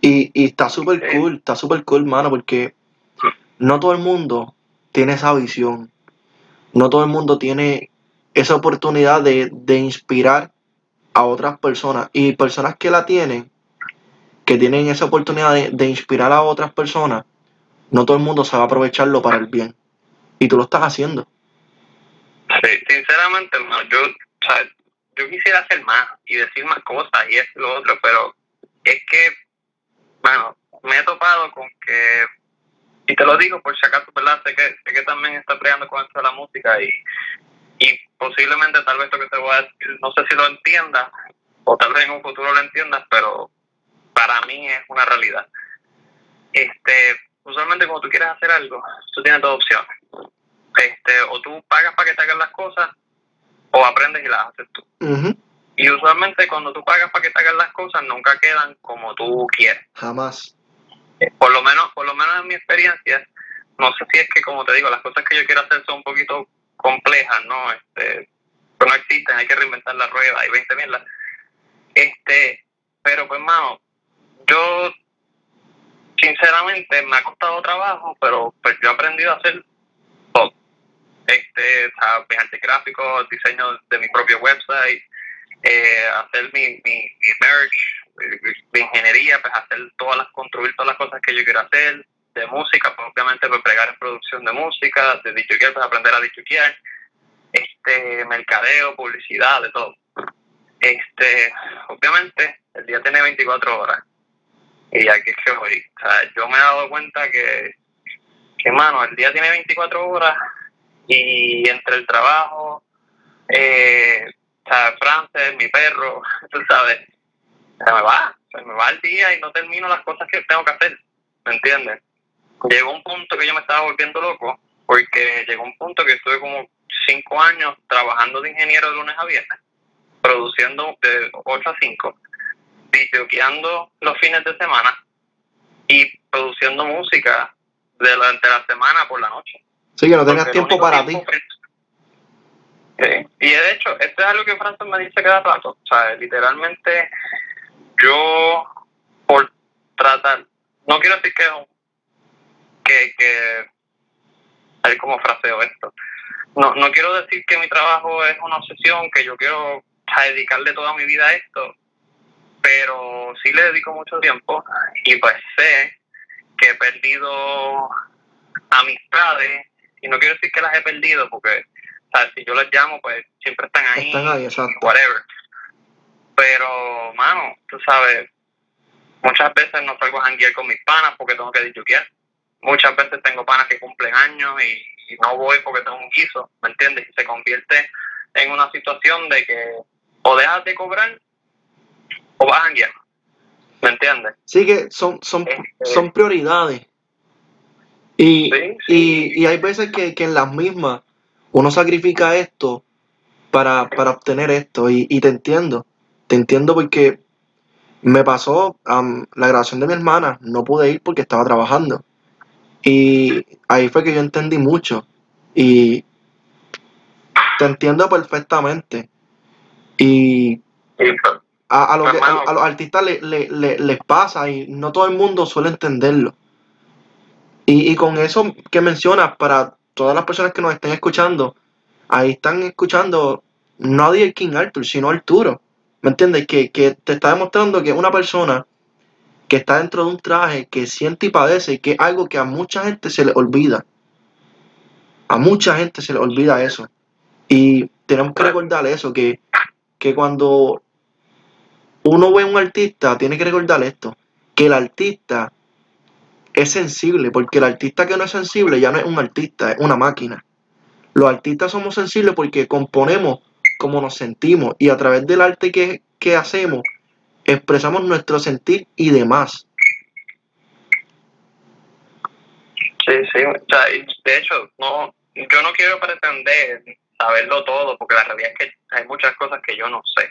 Y, y está súper cool, está súper cool, mano, porque no todo el mundo tiene esa visión. No todo el mundo tiene esa oportunidad de, de inspirar a otras personas. Y personas que la tienen, que tienen esa oportunidad de, de inspirar a otras personas, no todo el mundo sabe aprovecharlo para el bien. Y tú lo estás haciendo. Sí, sinceramente, hermano, yo, o sea, yo quisiera hacer más y decir más cosas y y lo otro, pero es que, bueno, me he topado con que, y te lo digo por si acaso, ¿verdad? Sé que, sé que también está peleando con esto de la música y, y posiblemente tal vez lo que te voy a decir, no sé si lo entiendas o tal vez en un futuro lo entiendas, pero para mí es una realidad. Este, usualmente cuando tú quieres hacer algo, tú tienes dos opciones este, o tú pagas para que te hagan las cosas o aprendes y las haces tú. Ujú. Y usualmente cuando tú pagas para que te hagan las cosas nunca quedan como tú quieres. Jamás. Eh, Por lo menos, por lo menos en mi experiencia, no sé si es que como te digo, las cosas que yo quiero hacer son un poquito complejas, ¿no? Este, pues no existen, hay que reinventar la rueda, hay 20 mierdas. Este, pero pues mano, yo sinceramente me ha costado trabajo, pero pues yo he aprendido a hacer todo. Este, o sea, mis diseño de mi propio website, eh, hacer mi, mi, mi merch, mi, ingeniería, pues hacer todas las, construir todas las cosas que yo quiero hacer, de música, pues obviamente pues pregar en producción de música, de dichoquear, pues aprender a dichoquear, este, mercadeo, publicidad, de todo. Este, obviamente, el día tiene 24 horas. Y aquí es que voy. O sea, yo me he dado cuenta que, que, mano, el día tiene 24 horas y entre el trabajo, eh, o sea, Frances, mi perro, *laughs* tú sabes, se me va, se me va el día y no termino las cosas que tengo que hacer, ¿me entiendes? Llegó un punto que yo me estaba volviendo loco, porque llegó un punto que estuve como cinco años trabajando de ingeniero de lunes a viernes, produciendo de 8 a 5, videoqueando los fines de semana y produciendo música de la, semana por la noche. Sí, que no tenías tiempo para ti. tiempo Sí. Y de hecho, esto es algo que Francis me dice cada rato. O sea, literalmente, yo, por tratar, no quiero decir que es un, que, que, a ver cómo fraseo esto, no, no quiero decir que mi trabajo es una obsesión, que yo quiero dedicarle toda mi vida a esto, pero sí le dedico mucho tiempo y pues sé que he perdido amistades y no quiero decir que las he perdido porque si yo las llamo pues siempre están ahí, están ahí exacto. whatever pero mano tú sabes muchas veces no salgo a janguear con mis panas porque tengo que disjuquear muchas veces tengo panas que cumplen años y, no voy porque tengo un guiso ¿me entiendes? y se convierte en una situación de que o dejas de cobrar o vas a janguear ¿me entiendes? sí que son, son, este, son prioridades y, y, y hay veces que, que, en las mismas uno sacrifica esto para, para obtener esto. Y, y, te entiendo, te entiendo porque me pasó la grabación de mi hermana, no pude ir porque estaba trabajando. Y ahí fue que yo entendí mucho. Y te entiendo perfectamente. Y a, a, lo que, a, los artistas le, le, le, les pasa y no todo el mundo suele entenderlo. Y, y con eso que mencionas, para todas las personas que nos estén escuchando, ahí están escuchando no a King Arthur, sino a Arturo. ¿Me entiendes? Que, que te está demostrando que es una persona que está dentro de un traje, que siente y padece, y que es algo que a mucha gente se le olvida. A mucha gente se le olvida eso. Y tenemos que recordar eso, que, que cuando uno ve a un artista, tiene que recordar esto, que el artista es sensible, porque el artista que no es sensible ya no es un artista, es una máquina. Los artistas somos sensibles porque componemos como nos sentimos y a través del arte que, hacemos expresamos nuestro sentir y demás. Sí, sí, de hecho, no, yo no quiero pretender saberlo todo, porque la realidad es que hay muchas cosas que yo no sé.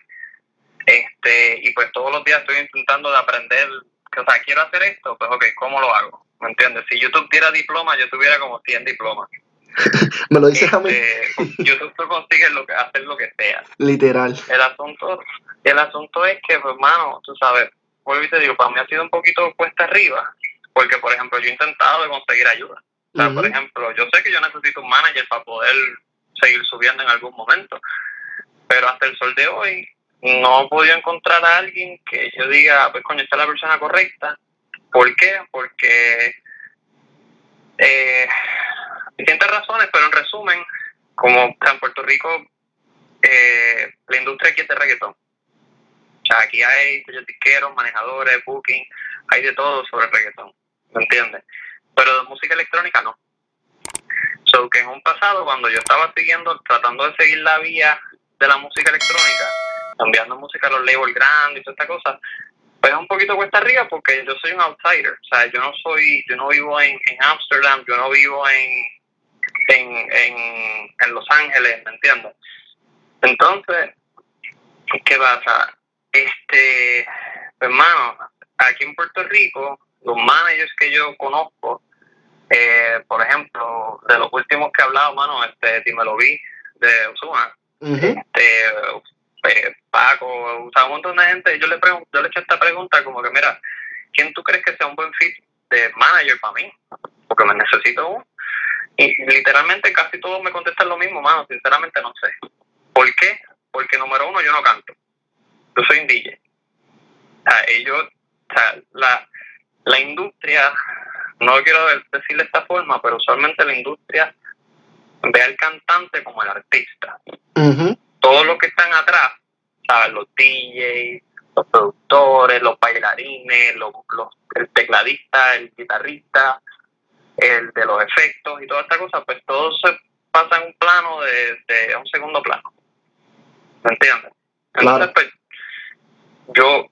Este, y pues todos los días estoy intentando de aprender o sea, quiero hacer esto, pues ok, ¿cómo lo hago? ¿Me entiendes? Si YouTube tuviera diploma, yo tuviera como 100 diplomas. *laughs* Me lo dices a mí. Este, YouTube tú consigues lo que, hacer lo que sea. Literal. El asunto, el asunto es que, pues, hermano, tú sabes, vuelvo y te digo, para mí ha sido un poquito cuesta arriba, porque, por ejemplo, yo he intentado de conseguir ayuda. O sea, por ejemplo, yo sé que yo necesito un manager para poder seguir subiendo en algún momento, pero hasta el sol de hoy no he podido encontrar a alguien que yo diga, pues coño, esta es la persona correcta. ¿Por qué? Porque eh, distintas razones, pero en resumen, como en Puerto Rico, eh, la industria aquí es de reggaetón. O sea, aquí hay disqueros, manejadores, booking, hay de todo sobre reggaetón, ¿me entiendes? Pero de música electrónica no. So que en un pasado, cuando yo estaba siguiendo, tratando de seguir la vía de la música electrónica, cambiando música a los labels grandes y toda esta cosa, pues es un poquito cuesta arriba porque yo soy un outsider, o sea, yo no soy, yo no vivo en, en Amsterdam, yo no vivo en, en, en, en Los Ángeles, ¿me entiendes? Entonces, ¿qué pasa? Este, hermano, aquí en Puerto Rico, los managers que yo conozco, eh, por ejemplo, de los últimos que he hablado, mano, este, lo Vi, de Osuna, este, pues, Paco, o sea, un montón de gente, yo le pregunto, yo le he hecho esta pregunta como que, mira, ¿quién tú crees que sea un buen fit de manager para mí? Porque me necesito uno. Y literalmente casi todos me contestan lo mismo, mano, sinceramente no sé. ¿Por qué? Porque número uno, yo no canto. Yo soy un DJ. O sea, ellos, o sea, la, la industria, no quiero decir de esta forma, pero usualmente la industria ve al cantante como el artista todos los que están atrás, Los DJs, los productores, los bailarines, los, el tecladista, el guitarrista, el de los efectos y toda esta cosa, pues todo se pasa en un plano de, de un segundo plano. ¿Me entiendes? Entonces, pues, yo,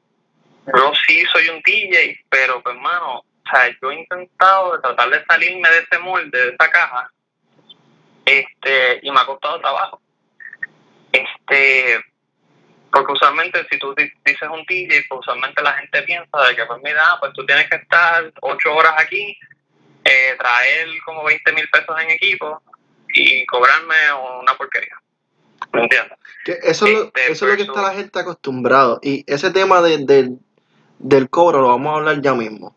yo sí soy un DJ, pero pues, hermano, o sea, yo he intentado de tratar de salirme de ese molde, de esa caja, este, y me ha costado trabajo. Este, porque usualmente si tú dices un DJ, pues usualmente la gente piensa de que pues mira, pues tú tienes que estar ocho horas aquí, eh, traer como 20 mil pesos en equipo y cobrarme una porquería. ¿Me entiendes? eso, es lo, este, eso es lo que está la gente acostumbrado. Y ese tema de, del cobro lo vamos a hablar ya mismo.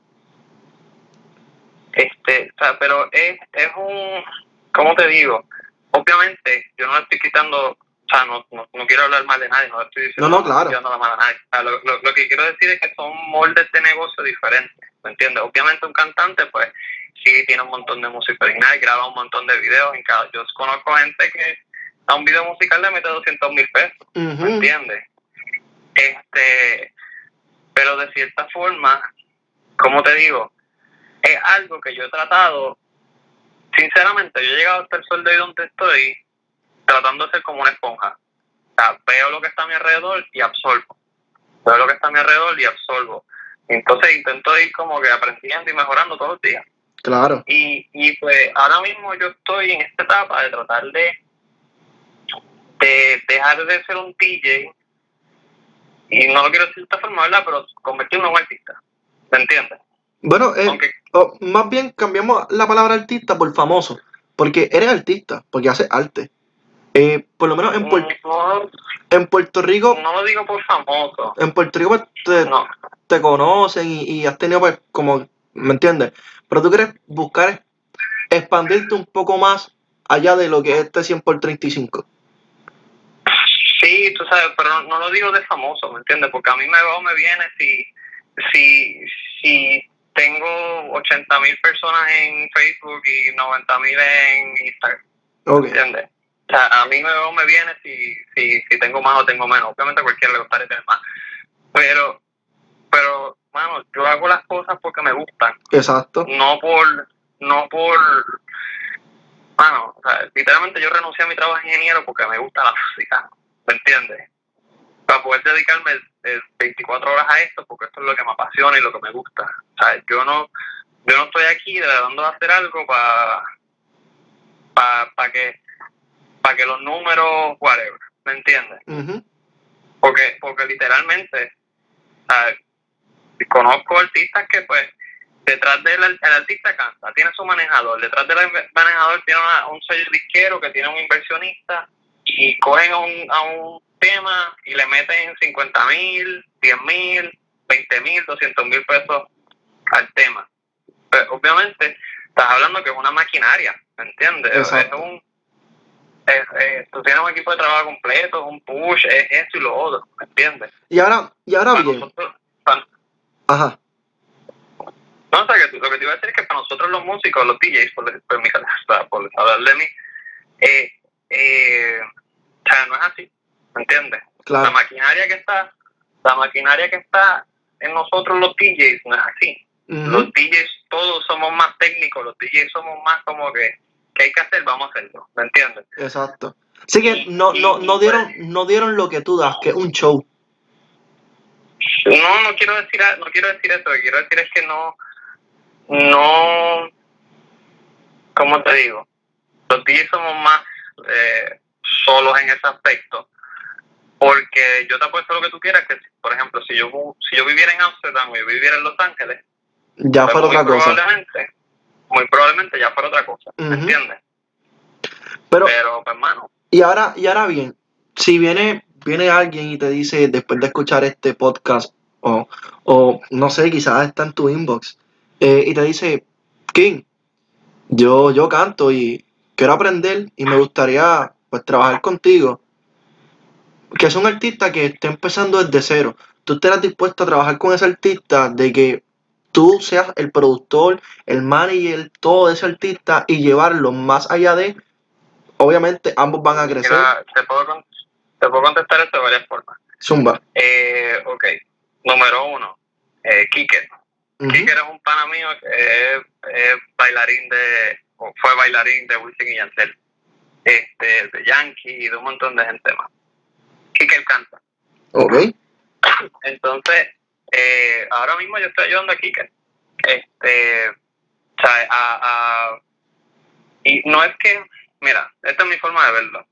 Este, o sea, pero es, es un, ¿cómo te digo? Obviamente, yo no le estoy quitando, o sea, no, no, no quiero hablar mal de nadie, no estoy diciendo No, no, claro. no mal a nadie. O sea, lo, lo, lo que quiero decir es que son moldes de negocio diferentes, ¿me entiendes? Obviamente un cantante, pues, sí tiene un montón de música original, graba un montón de videos en cada... Yo conozco gente que a un video musical le mete 200 mil pesos, ¿me Ujú. entiendes? Este, pero de cierta forma, como te digo, es algo que yo he tratado, sinceramente, yo he llegado hasta el sol de hoy donde estoy, tratando de ser como una esponja. O sea, veo lo que está a mi alrededor y absorbo. Veo lo que está a mi alrededor y absorbo. Entonces intento ir como que aprendiendo y mejorando todos los días. Claro. Y, y pues ahora mismo yo estoy en esta etapa de tratar de, de dejar de ser un DJ, y no lo quiero decir de esta forma, ¿verdad? Pero convertirme en un artista. ¿Me entiendes? Bueno, eh, Aunque o más bien cambiamos la palabra artista por famoso, porque eres artista, porque haces arte. Eh, por lo menos en, Puer- no, en Puerto Rico, no lo digo por famoso. en Puerto Rico pues, te, No. te conocen y, y has tenido pues como, ¿me entiendes? Pero tú quieres buscar expandirte un poco más allá de lo que es este 100 por 35. Sí, tú sabes, pero no, no lo digo de famoso, ¿me entiendes? Porque a mí me va o me viene si, si, si tengo 80 mil personas en Facebook y 90 mil en Instagram, Ok. ¿entiendes? O sea, a mí me me viene si, si, si tengo más o tengo menos. Obviamente a cualquiera le gustaría tener más. Pero, pero, mano, yo hago las cosas porque me gustan. Exacto. no por no por bueno o sea, literalmente yo renuncié a mi trabajo de ingeniero porque me gusta la música ¿me entiendes? para poder dedicarme eh, 24 horas a esto porque esto es lo que me apasiona y lo que me gusta o sea, yo no yo no estoy aquí tratando de hacer algo para para que para que los números whatever ¿me entiendes? Ujú. porque porque literalmente sea, conozco artistas que pues detrás del el artista canta, tiene su manejador, detrás del manejador tiene una- un sello disquero que tiene un inversionista y cogen a un, a un tema y le meten 50 mil, 10 mil, 20 mil, 200 mil pesos al tema. Pero obviamente estás hablando que es una maquinaria, ¿me entiendes? Exacto. Es un, es- es- tú tienes un equipo de trabajo completo, es un push, es esto y lo otro, ¿me entiendes? Y ahora, y ahora Para bien, nosotros- para- ajá, No, o sea, que lo que te iba a decir es que para nosotros los músicos, los DJs, por, por, mi- *laughs* por hablar de mí, eh, eh, o sea, no es así, ¿me entiendes? La maquinaria que está, la maquinaria que está en nosotros los DJs no es así. Los DJs todos somos más técnicos, los DJs somos más como que, ¿qué hay que hacer? Vamos a hacerlo, ¿me entiendes? exacto. Así que Y- no, y- no, no dieron, pues- no dieron lo que tú das, que es un show. No, no quiero decir, no quiero decir eso, lo que quiero decir es que no, no, ¿cómo te digo? Los DJs somos más eh, solos en ese aspecto, porque yo te apuesto lo que tú quieras, que por ejemplo, si yo si yo viviera en Amsterdam o yo viviera en Los Ángeles, Ya pues fue otra cosa. probablemente, muy probablemente ya fuera otra cosa, ¿me Ujú. entiendes? Pero, Pero, pues, hermano, y ahora, y ahora bien, si viene, viene alguien y te dice, después de escuchar este podcast, o, o no sé, quizás está en tu inbox, eh, y te dice, King, yo, yo canto y quiero aprender y me gustaría pues trabajar contigo. Que es un artista que esté empezando desde cero. ¿Tú estarás dispuesto a trabajar con ese artista de que tú seas el productor, el manager, todo de ese artista y llevarlo más allá de, obviamente ambos van a crecer. mira, te puedo, te puedo contestar esto de varias formas. Zumba. Eh, ok, número uno, eh, Kicker. Ujú. Kicker es un pana mío que es, es bailarín de, o fue bailarín de Wisin y Yandel, este, de Yankee y de un montón de gente más. Kicker canta. Ok. Entonces, eh, ahora mismo yo estoy ayudando a Kicker. Este, o sea, a, a- y no es que, mira, esta es mi forma de verlo.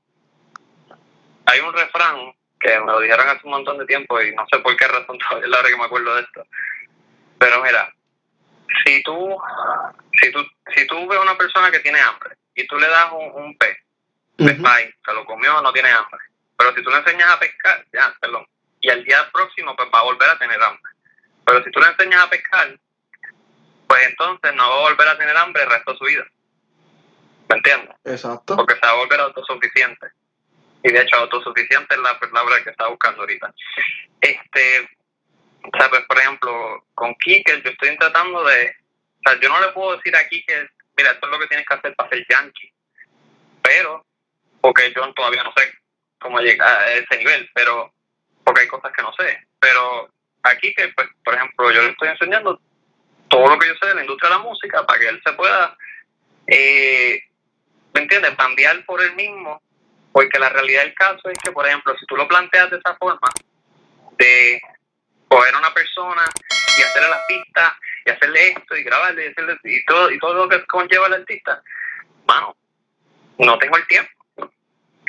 Hay un refrán que me lo dijeron hace un montón de tiempo y no sé por qué razón *laughs* todavía es la hora que me acuerdo de esto. Pero mira, si tú, si tú, si tú ves a una persona que tiene hambre y tú le das un, un pez, pues Ujú. bye, se lo comió, no tiene hambre. Pero si tú le enseñas a pescar, ya, perdón, y al día próximo pues va a volver a tener hambre. Pero si tú le enseñas a pescar, pues entonces no va a volver a tener hambre el resto de su vida. ¿Me entiendes? Exacto. Porque se va a volver autosuficiente. Y de hecho, autosuficiente es la palabra que está buscando ahorita. Este, o sea, pues, por ejemplo, con Kike yo estoy tratando de. O sea, yo no le puedo decir a Kike, mira, esto es lo que tienes que hacer para ser yankee. Pero, porque yo todavía no sé cómo llegar a ese nivel, pero, porque hay cosas que no sé. Pero aquí que, pues, por ejemplo, yo le estoy enseñando todo lo que yo sé de la industria de la música para que él se pueda, eh, ¿me entiendes?, cambiar por él mismo, porque la realidad del caso es que, por ejemplo, si tú lo planteas de esa forma, de coger a una persona y hacerle las pistas y hacerle esto y grabarle y, hacerle, y todo y todo lo que conlleva el artista, mano, no tengo el tiempo.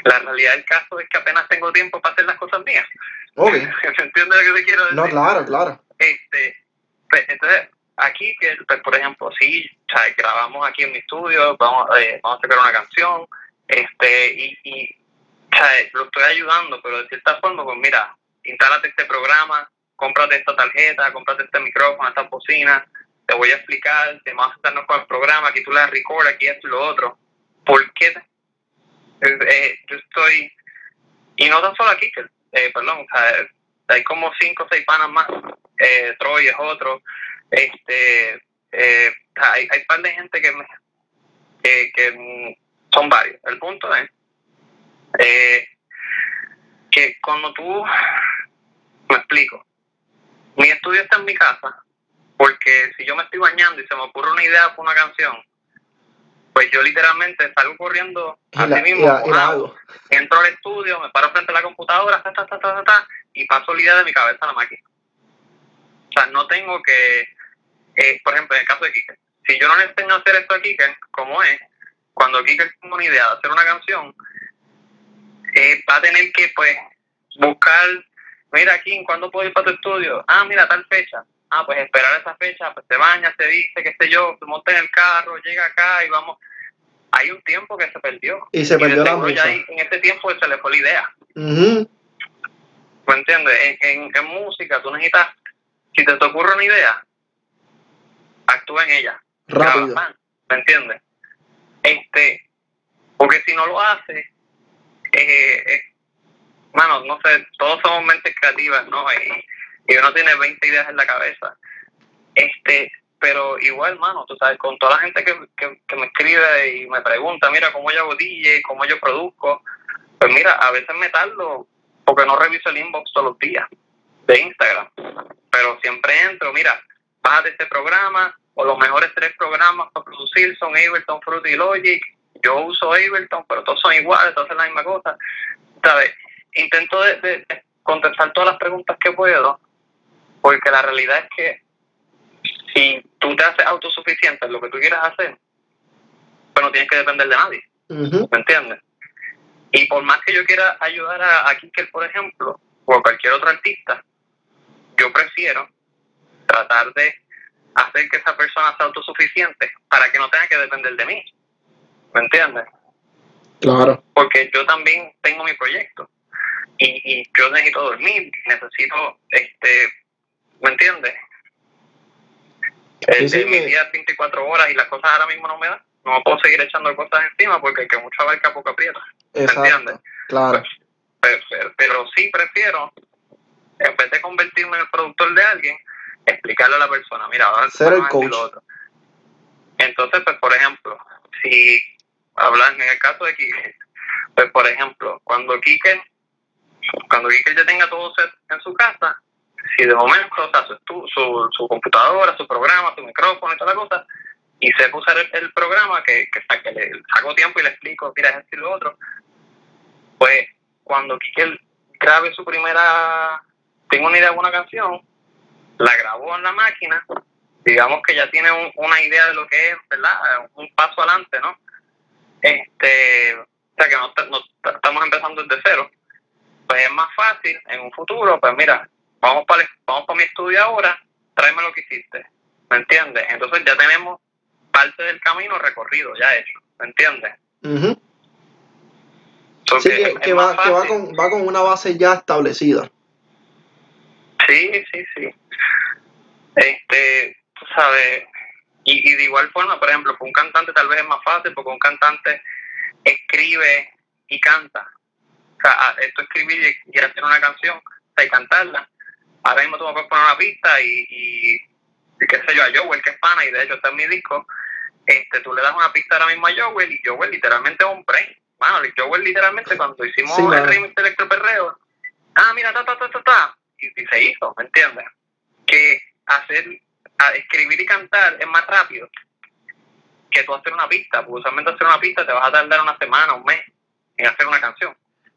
La realidad del caso es que apenas tengo tiempo para hacer las cosas mías. Okay. *laughs* ¿Se entiende lo que te quiero decir? No, claro, claro. Este, pues, entonces, aquí, pues, por ejemplo, sí, grabamos aquí en mi estudio, vamos, eh, vamos a sacar una canción, este, y, y lo estoy ayudando, pero de cierta forma, pues mira, instálate este programa, cómprate esta tarjeta, cómprate este micrófono, esta bocina, te voy a explicar, te vamos a sentarnos con el programa, aquí tú la record, aquí esto y lo otro. ¿Por qué? Eh, yo estoy, y no tan solo aquí, eh, perdón, o sea, hay como cinco o seis panas más, eh, Troy es otro, este, eh, hay, hay par de gente que, me, que, son varios. El punto es eh, que cuando tú, me explico, mi estudio está en mi casa, porque si yo me estoy bañando y se me ocurre una idea para una canción, pues yo literalmente salgo corriendo a sí mismo, la- la entro al estudio, me paro frente a la computadora, ta, ta, ta, ta, ta, ta, y paso la idea de mi cabeza a la máquina. O sea, no tengo que, eh, por ejemplo, en el caso de Kike, si yo no le enseño a hacer esto a Kike, como es, cuando Kike tenga una idea de hacer una canción, eh, va a tener que, pues, buscar, mira, Kim, ¿cuándo puedo ir para tu estudio? Ah, mira, tal fecha. Ah, pues esperar esa fecha, pues se baña, se dice, qué sé yo, se monta en el carro, llega acá y vamos. Hay un tiempo que se perdió. Y se perdió la seguro ya musa. ahí, en ese tiempo se le fue la idea. ¿Me entiendes? En, en, en música tú necesitas, si te, te ocurre una idea, actúa en ella. Rápido. ¿Me entiendes? Este, porque si no lo haces, eh, eh, mano, no sé, todos somos mentes creativas, ¿no? Y, y uno tiene 20 ideas en la cabeza. Este, pero igual, mano, tú sabes, con toda la gente que, que, me escribe y me pregunta, mira, ¿cómo yo hago DJ? ¿Cómo yo produzco? Pues mira, a veces me tardo porque no reviso el inbox todos los días de Instagram. Pero siempre entro, mira, bájate este programa o los mejores tres programas para producir son Ableton, Fruity y Logic. Yo uso Ableton, pero todos son iguales, todos hacen la misma cosa. ¿Sabes? Intento de- de contestar todas las preguntas que puedo, porque la realidad es que si tú te haces autosuficiente en lo que tú quieras hacer, pues no tienes que depender de nadie. ¿me entiendes? Y por más que yo quiera ayudar a, a Kicker, por ejemplo, o a cualquier otro artista, yo prefiero tratar de hacer que esa persona sea autosuficiente para que no tenga que depender de mí. ¿Me entiendes? Claro. Porque yo también tengo mi proyecto y, y yo necesito dormir, necesito, este, ¿me entiendes? Sí, sí, Este, mi día es 24 horas y las cosas ahora mismo no me dan. No puedo seguir echando cosas encima porque el que mucho abarca poco aprieta. Exacto. entiendes? Claro. Pero, pero- pero sí prefiero, en vez de convertirme en el productor de alguien, explicarle a la persona, mira, ahora Ser el coach. lo otro. Entonces, pues, por ejemplo, si hablan en el caso de Kike, pues, por ejemplo, cuando Kike, cuando Kike ya tenga todo set en su casa, si de momento, o sea, su, su, su computadora, su programa, su micrófono y toda la cosa, y sepa usar el, el programa que, que, que le saco tiempo y le explico, mira, es esto lo otro, pues cuando Kike grabe su primera, tengo una idea de una canción, la grabó en la máquina, digamos que ya tiene un- una idea de lo que es, ¿verdad? Un paso adelante, ¿no? Este, o sea que no, no ta- estamos empezando desde cero. Pues es más fácil en un futuro, pues mira, vamos para vamos para mi estudio ahora, tráeme lo que hiciste, ¿me entiendes? Entonces ya tenemos parte del camino recorrido, ya hecho, ¿me entiendes? So Sí, que va, que va, con, va con una base ya establecida. Sí, sí, sí. este, tú sabes, y, y de igual forma, por ejemplo, con un cantante tal vez es más fácil porque un cantante escribe y canta. O sea, esto escribir y, hacer una canción, o sea, y cantarla. Ahora mismo tú me puedes poner una pista y, y, qué sé yo, a Joel, que es pana, y de hecho está en mi disco, este, tú le das una pista ahora mismo a Joel y Joel literalmente es un brain. Mano, Joel literalmente cuando hicimos el remix de Electroperreo, ah, mira, ta, ta, ta, ta, ta, y, y se hizo, ¿me entiendes? Que hacer, a escribir y cantar es más rápido que tú hacer una pista, porque usualmente hacer una pista te vas a tardar una semana, un mes en hacer una canción.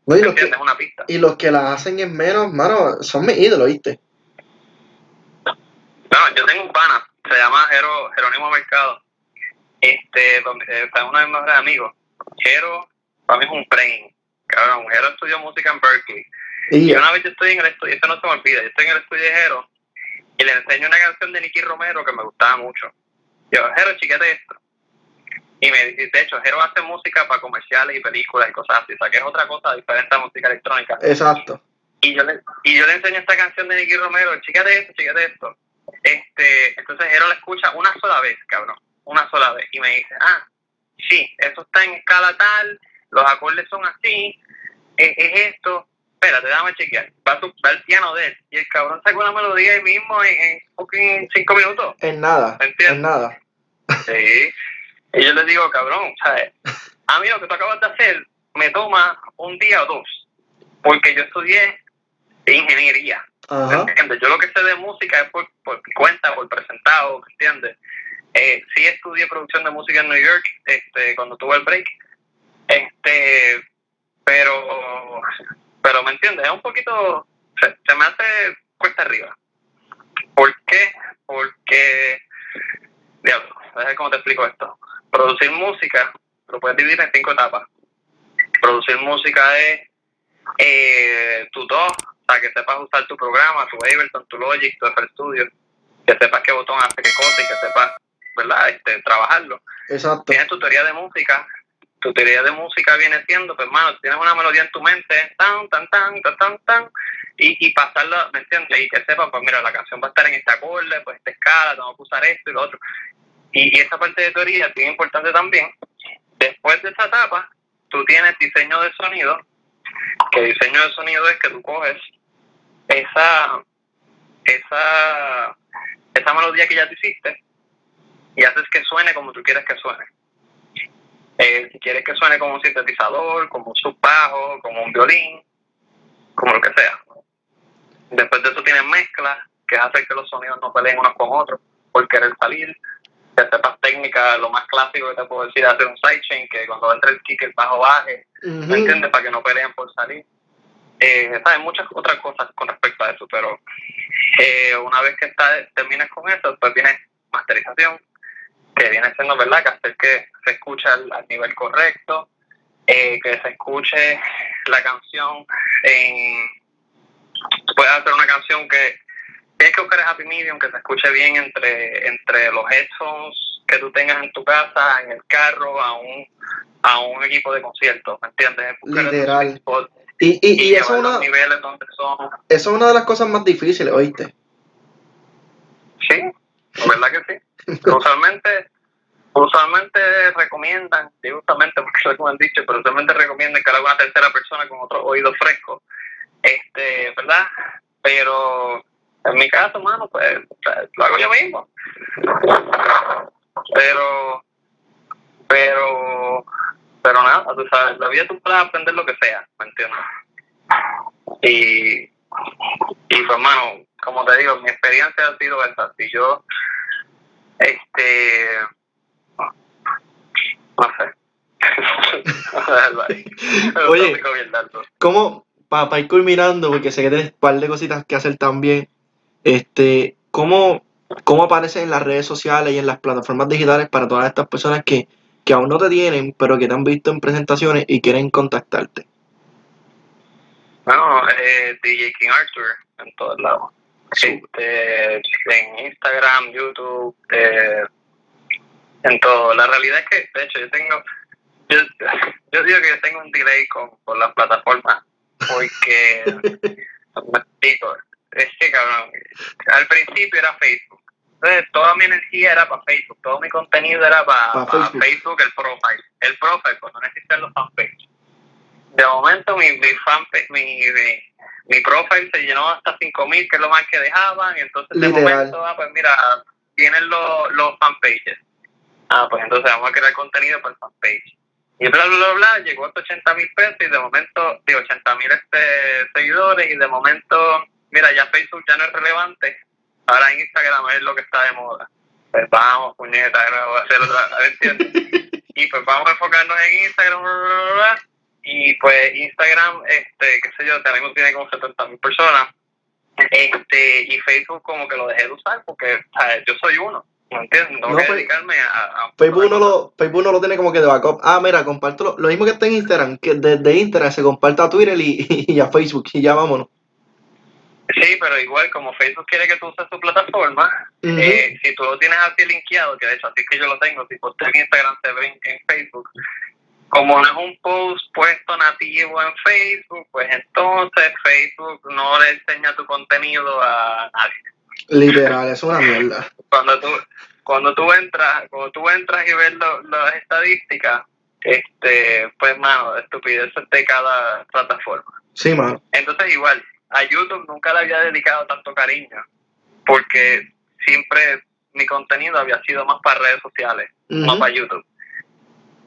No, y, los que, una pista. y los que la hacen en menos, mano, son mis ídolos, ¿viste? No, yo tengo un pana, se llama Jerónimo Mercado, este, donde está uno de mis mejores amigos. Jero, para mí es un brain, cabrón. Jero estudió música en Berkeley. Y, una vez yo estoy en el estudio, esto no se me olvida, yo estoy en el estudio de Jero y le enseño una canción de Nicky Romero que me gustaba mucho. Yo, Jero, chiquete esto. Y me dice, de hecho, Jero hace música para comerciales y películas y cosas así, o sea, que es otra cosa diferente a música electrónica. Exacto. Y yo le, y yo le enseño esta canción de Nicky Romero, chiquete esto, chiquete esto. Este, entonces Jero la escucha una sola vez, cabrón, una sola vez. Y me dice, ah, sí, eso está en escala tal, los acordes son así, es, es esto espérate, déjame chequear. Va, a va el piano de él. Y el cabrón sacó una melodía ahí mismo en, en, cinco minutos. En nada. En nada. Sí. Y yo le digo, cabrón, ¿sabes? A mí lo que tú acabas de hacer me toma un día o dos. Porque yo estudié ingeniería. ¿Entiendes? Yo lo que sé de música es por, por cuenta, por presentado, ¿entiendes? Eh, sí estudié producción de música en New York este, cuando tuve el break. Este, pero pero, ¿me entiendes? Es un poquito, se, me hace cuesta arriba. ¿Por qué? Porque, diablo, a ver cómo te explico esto. Producir música lo puedes dividir en cinco etapas. Producir música es eh, tu dos, o sea, que sepas usar tu programa, tu Ableton, tu Logic, tu FL Studio, que sepas qué botón hace qué cosa y que sepas, ¿verdad?, este, trabajarlo. Exacto. Tienes tu teoría de música, tu teoría de música viene siendo, pues hermano, tienes una melodía en tu mente, tan, tan, tan, tan, tan, tan, y, y pasarla, ¿me entiendes? Y que sepa, pues mira, la canción va a estar en este acorde, pues esta escala, tengo que usar esto y lo otro. Y, esa parte de teoría es importante también. Después de esa etapa, tú tienes diseño de sonido, que diseño de sonido es que tú coges esa, esa, esa melodía que ya te hiciste y haces que suene como tú quieres que suene. Eh, si quieres que suene como un sintetizador, como un subbajo, como un violín, como lo que sea. Después de eso tienes mezcla, que hace que los sonidos no peleen unos con otros por querer salir. Que sepas técnica, lo más clásico que te puedo decir hacer un sidechain, que cuando entre el kick el bajo baje, ¿me entiendes? Para que no peleen por salir. Eh, Hay muchas otras cosas con respecto a eso, pero eh, una vez que está, termines con eso, pues viene masterización, que viene siendo, ¿verdad?, que hacer que se escuche al, nivel correcto, eh, que se escuche la canción en... Puedes hacer una canción que tienes que buscar el happy medium, que se escuche bien entre, entre los headphones que tú tengas en tu casa, en el carro, a un, a un equipo de concierto, ¿me entiendes? Literal. Y, y, y, eso, una, niveles donde son... eso es una de las cosas más difíciles, ¿oíste? Sí, ¿verdad que sí? *laughs* usualmente usualmente recomiendan, y justamente porque lo han dicho, pero usualmente recomiendan que lo haga una tercera persona con otro oído fresco, este, ¿verdad? Pero en mi caso, mano, pues lo hago yo mismo. Pero, pero, pero nada, tú sabes, la vida tú puedes aprender lo que sea, ¿me entiendes? Y, y pues, hermano, como te digo, mi experiencia ha sido esa. Si yo este. No sé. *laughs* Oye, ¿cómo, para ir culminando, porque sé que tienes un par de cositas que hacer también, este, ¿cómo, cómo en las redes sociales y en las plataformas digitales para todas estas personas que, que aún no te tienen, pero que te han visto en presentaciones y quieren contactarte? Bueno, eh, DJ King Arthur en todos lados este, en Instagram, YouTube, eh, en todo. La realidad es que, de hecho, yo tengo, yo, yo digo que yo tengo un delay con, con las plataformas, porque, *laughs* me explico, es que cabrón, al principio era Facebook, Entonces, toda mi energía era para Facebook, todo mi contenido era para, Pa' para Facebook. Facebook. el profile. El profile, cuando no existían los fanpages. De momento, mi, mi fanpage, mi, mi, mi profile se llenó hasta 5000, que es lo más que dejaban. Y entonces, de momento, ah, pues mira, tienen los, los fanpages. Ah, pues entonces vamos a crear contenido para el fanpage. Y bla, bla, bla, bla, llegó hasta 80 mil pesos y de momento, digo, 80 mil este, seguidores y de momento, mira, ya Facebook ya no es relevante, ahora Instagram es lo que está de moda. Pues vamos, puñeta, nuevo a hacer otra, ¿entiendes? y pues vamos a enfocarnos en Instagram, bla, bla, bla, bla. y pues Instagram, este, qué sé yo, tenemos tiene como 70 mil personas, este, y Facebook como que lo dejé de usar porque, sea, yo soy uno, ¿me entiendes? Tengo No, que pues, dedicarme a... a Facebook uno, lo, Facebook uno lo tiene como que de backup. Ah, mira, comparto lo, lo mismo que está en Instagram, que desde Instagram se comparta a Twitter y, *laughs* y a Facebook y ya vámonos. Sí, pero igual como Facebook quiere que tú uses su plataforma, eh, si tú lo tienes así linkeado, que de hecho así es que yo lo tengo, si posté en Instagram se ve en, en Facebook, como no es un post puesto nativo en Facebook, pues entonces Facebook no le enseña tu contenido a nadie. Literal, es una mierda. Cuando tú cuando tú entras, cuando tú entras y ves lo- las estadísticas, este, pues mano, estupideces de cada plataforma. Sí, mano. Entonces igual, a YouTube nunca le había dedicado tanto cariño, porque siempre mi contenido había sido más para redes sociales, no Ujú. para YouTube.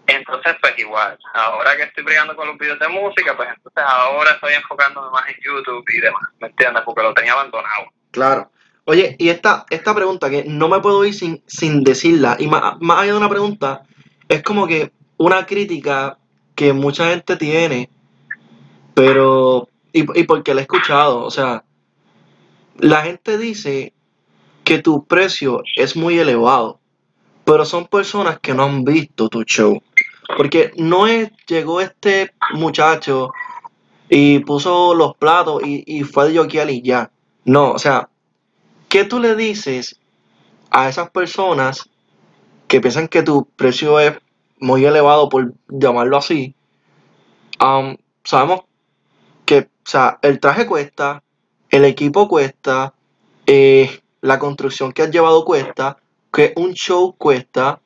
Entonces, pues igual, ahora que estoy brigando con los videos de música, pues entonces ahora estoy enfocándome más en YouTube y demás, ¿me entiendes? Porque lo tenía abandonado. Claro. Oye, y esta, esta pregunta que no me puedo ir sin, sin decirla, y más, más allá de una pregunta, es como que una crítica que mucha gente tiene, pero, y, y porque la he escuchado, o sea, la gente dice que tu precio es muy elevado, pero son personas que no han visto tu show. Porque no es, llegó este muchacho y puso los platos y, y fue de joquear y ya. No, o sea, ¿qué tú le dices a esas personas que piensan que tu precio es muy elevado, por llamarlo así? Am, sabemos o sea, el traje cuesta, el equipo cuesta, eh, la construcción que has llevado cuesta, que un show cuesta.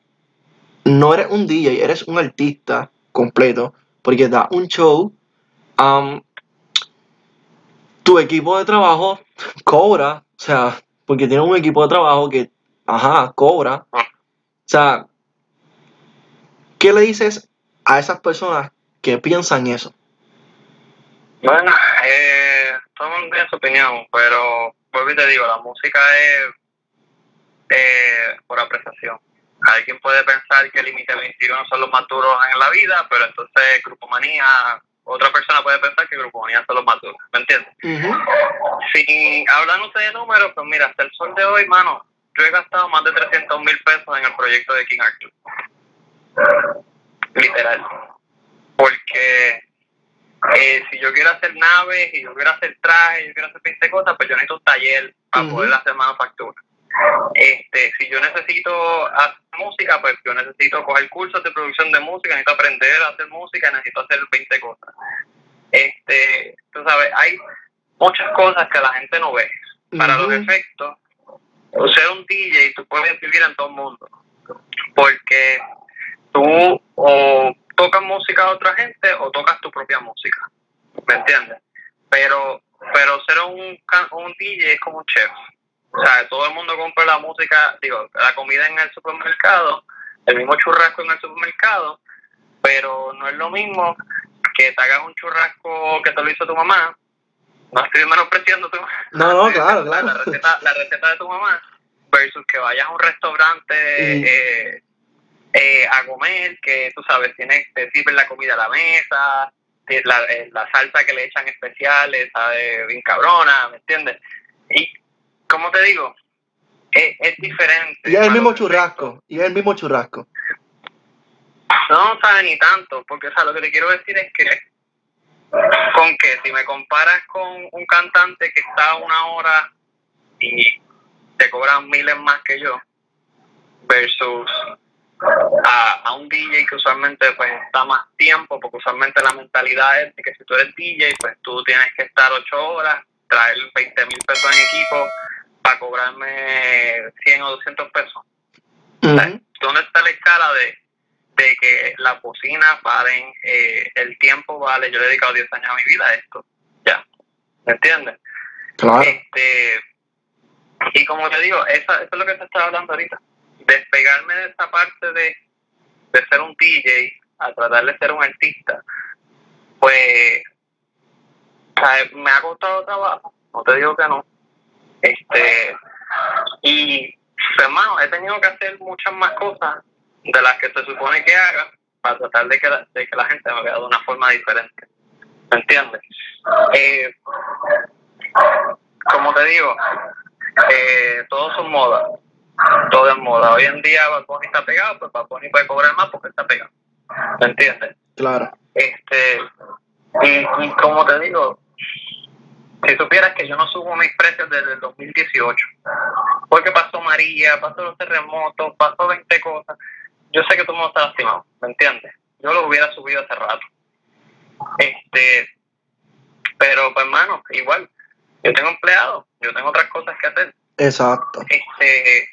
No eres un DJ, eres un artista completo, porque da un show. am, tu equipo de trabajo cobra, o sea, porque tienes un equipo de trabajo que, ajá, cobra. O sea, ¿qué le dices a esas personas que piensan eso? Bueno, eh, todo el mundo tiene su opinión, pero vuelvo y te digo, la música es eh, por apreciación. Alguien puede pensar que Límite 21 son los más duros en la vida, pero entonces Grupo Manía, otra persona puede pensar que Grupo Manía son los más duros, ¿me entiendes? Si hablan ustedes de números, pues mira, hasta el sol de hoy, mano, yo he gastado más de 300 mil pesos en el proyecto de King Arthur. Literal. Porque eh, si yo quiero hacer naves y yo quiero hacer trajes, yo quiero hacer 20 cosas, pues yo necesito un taller para poder hacer manufactura. Este, si yo necesito hacer música, pues yo necesito coger cursos de producción de música, necesito aprender a hacer música, necesito hacer 20 cosas. Este, tú sabes, hay muchas cosas que la gente no ve. Para los efectos, o ser un DJ, tú puedes vivir en todo el mundo. Porque tú o tocas música a otra gente o tocas tu propia música. ¿Me entiendes? Pero pero ser un, un DJ es como un chef. O sea, todo el mundo compra la música, digo, la comida en el supermercado, el mismo churrasco en el supermercado, pero no es lo mismo que te hagas un churrasco que te lo hizo tu mamá. No estoy menospreciando tu No, no, estoy *laughs* claro, diciendo La claro. receta, la receta de tu mamá versus que vayas a un restaurante eh, eh, a comer, que tú sabes, tienes, te sirven la comida a la mesa, la, eh, la salsa que le echan especiales, sabe bien cabrona, ¿me entiendes? Y, como te digo, es, es diferente. Y es el mismo churrasco, y es el mismo churrasco. no sabe ni tanto, porque o sea, lo que te quiero decir es que con que si me comparas con un cantante que está una hora y te cobran miles más que yo versus a, a un DJ que usualmente pues está más tiempo, porque usualmente la mentalidad es que si tú eres DJ pues tú tienes que estar ocho horas, traer 20 mil pesos en equipo para cobrarme 100 o 200 pesos. ¿Dónde está la escala de, de que las bocinas valen, eh, el tiempo vale? Yo le he dedicado 10 años a mi vida a esto. Ya. ¿Me entiendes? Claro. Este, y como te digo, eso, eso es lo que te estaba hablando ahorita. Despegarme de esa parte de, de ser un DJ a tratar de ser un artista, pues ¿sabes? me ha costado trabajo, no te digo que no. Este, y pues, hermano, he tenido que hacer muchas más cosas de las que se supone que haga para tratar de que la, de que la gente me vea de una forma diferente. ¿Me entiendes? Eh, como te digo, eh, todos son modas. Todo es moda. Hoy en día Bad Bunny está pegado, pues Bad Bunny puede cobrar más porque está pegado. ¿Me entiendes? Claro. Este, y, y como te digo, si supieras que yo no subo mis precios desde el 2018, porque pasó María, pasó los terremotos, pasó 20 cosas, yo sé que todo el mundo está lastimado, ¿me entiendes? Yo lo hubiera subido hace rato. Este, pero pues hermano, igual, yo tengo empleados, yo tengo otras cosas que hacer. Exacto. Este,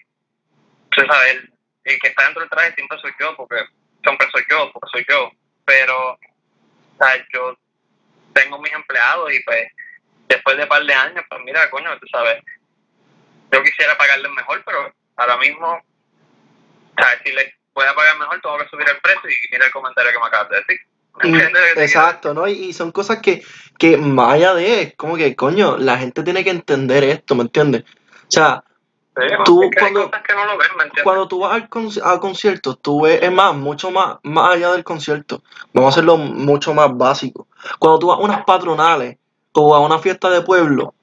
tú sabes, el, el que está dentro del traje siempre soy yo, porque siempre soy yo, porque soy yo. Pero, o sea, yo tengo mis empleados y pues después de un par de años, pues mira, coño, tú sabes, yo quisiera pagarles mejor, pero ahora mismo, ¿sabes? Si les pueda pagar mejor, tengo que subir el precio y mira el comentario que me acabas de decir. ¿Me Y- quiero exacto, ¿no? Y, y son cosas que, que más allá de, es como que, coño, la gente tiene que entender esto, ¿me entiendes? O sea? Sí, tú es que cuando- hay cosas que no lo ven, ¿me entiendes? cuando tú vas al, conci- al concierto, tú ves, es más, mucho más, más allá del concierto, vamos a hacerlo mucho más básico. Cuando tú vas a unas patronales o a una fiesta de pueblo,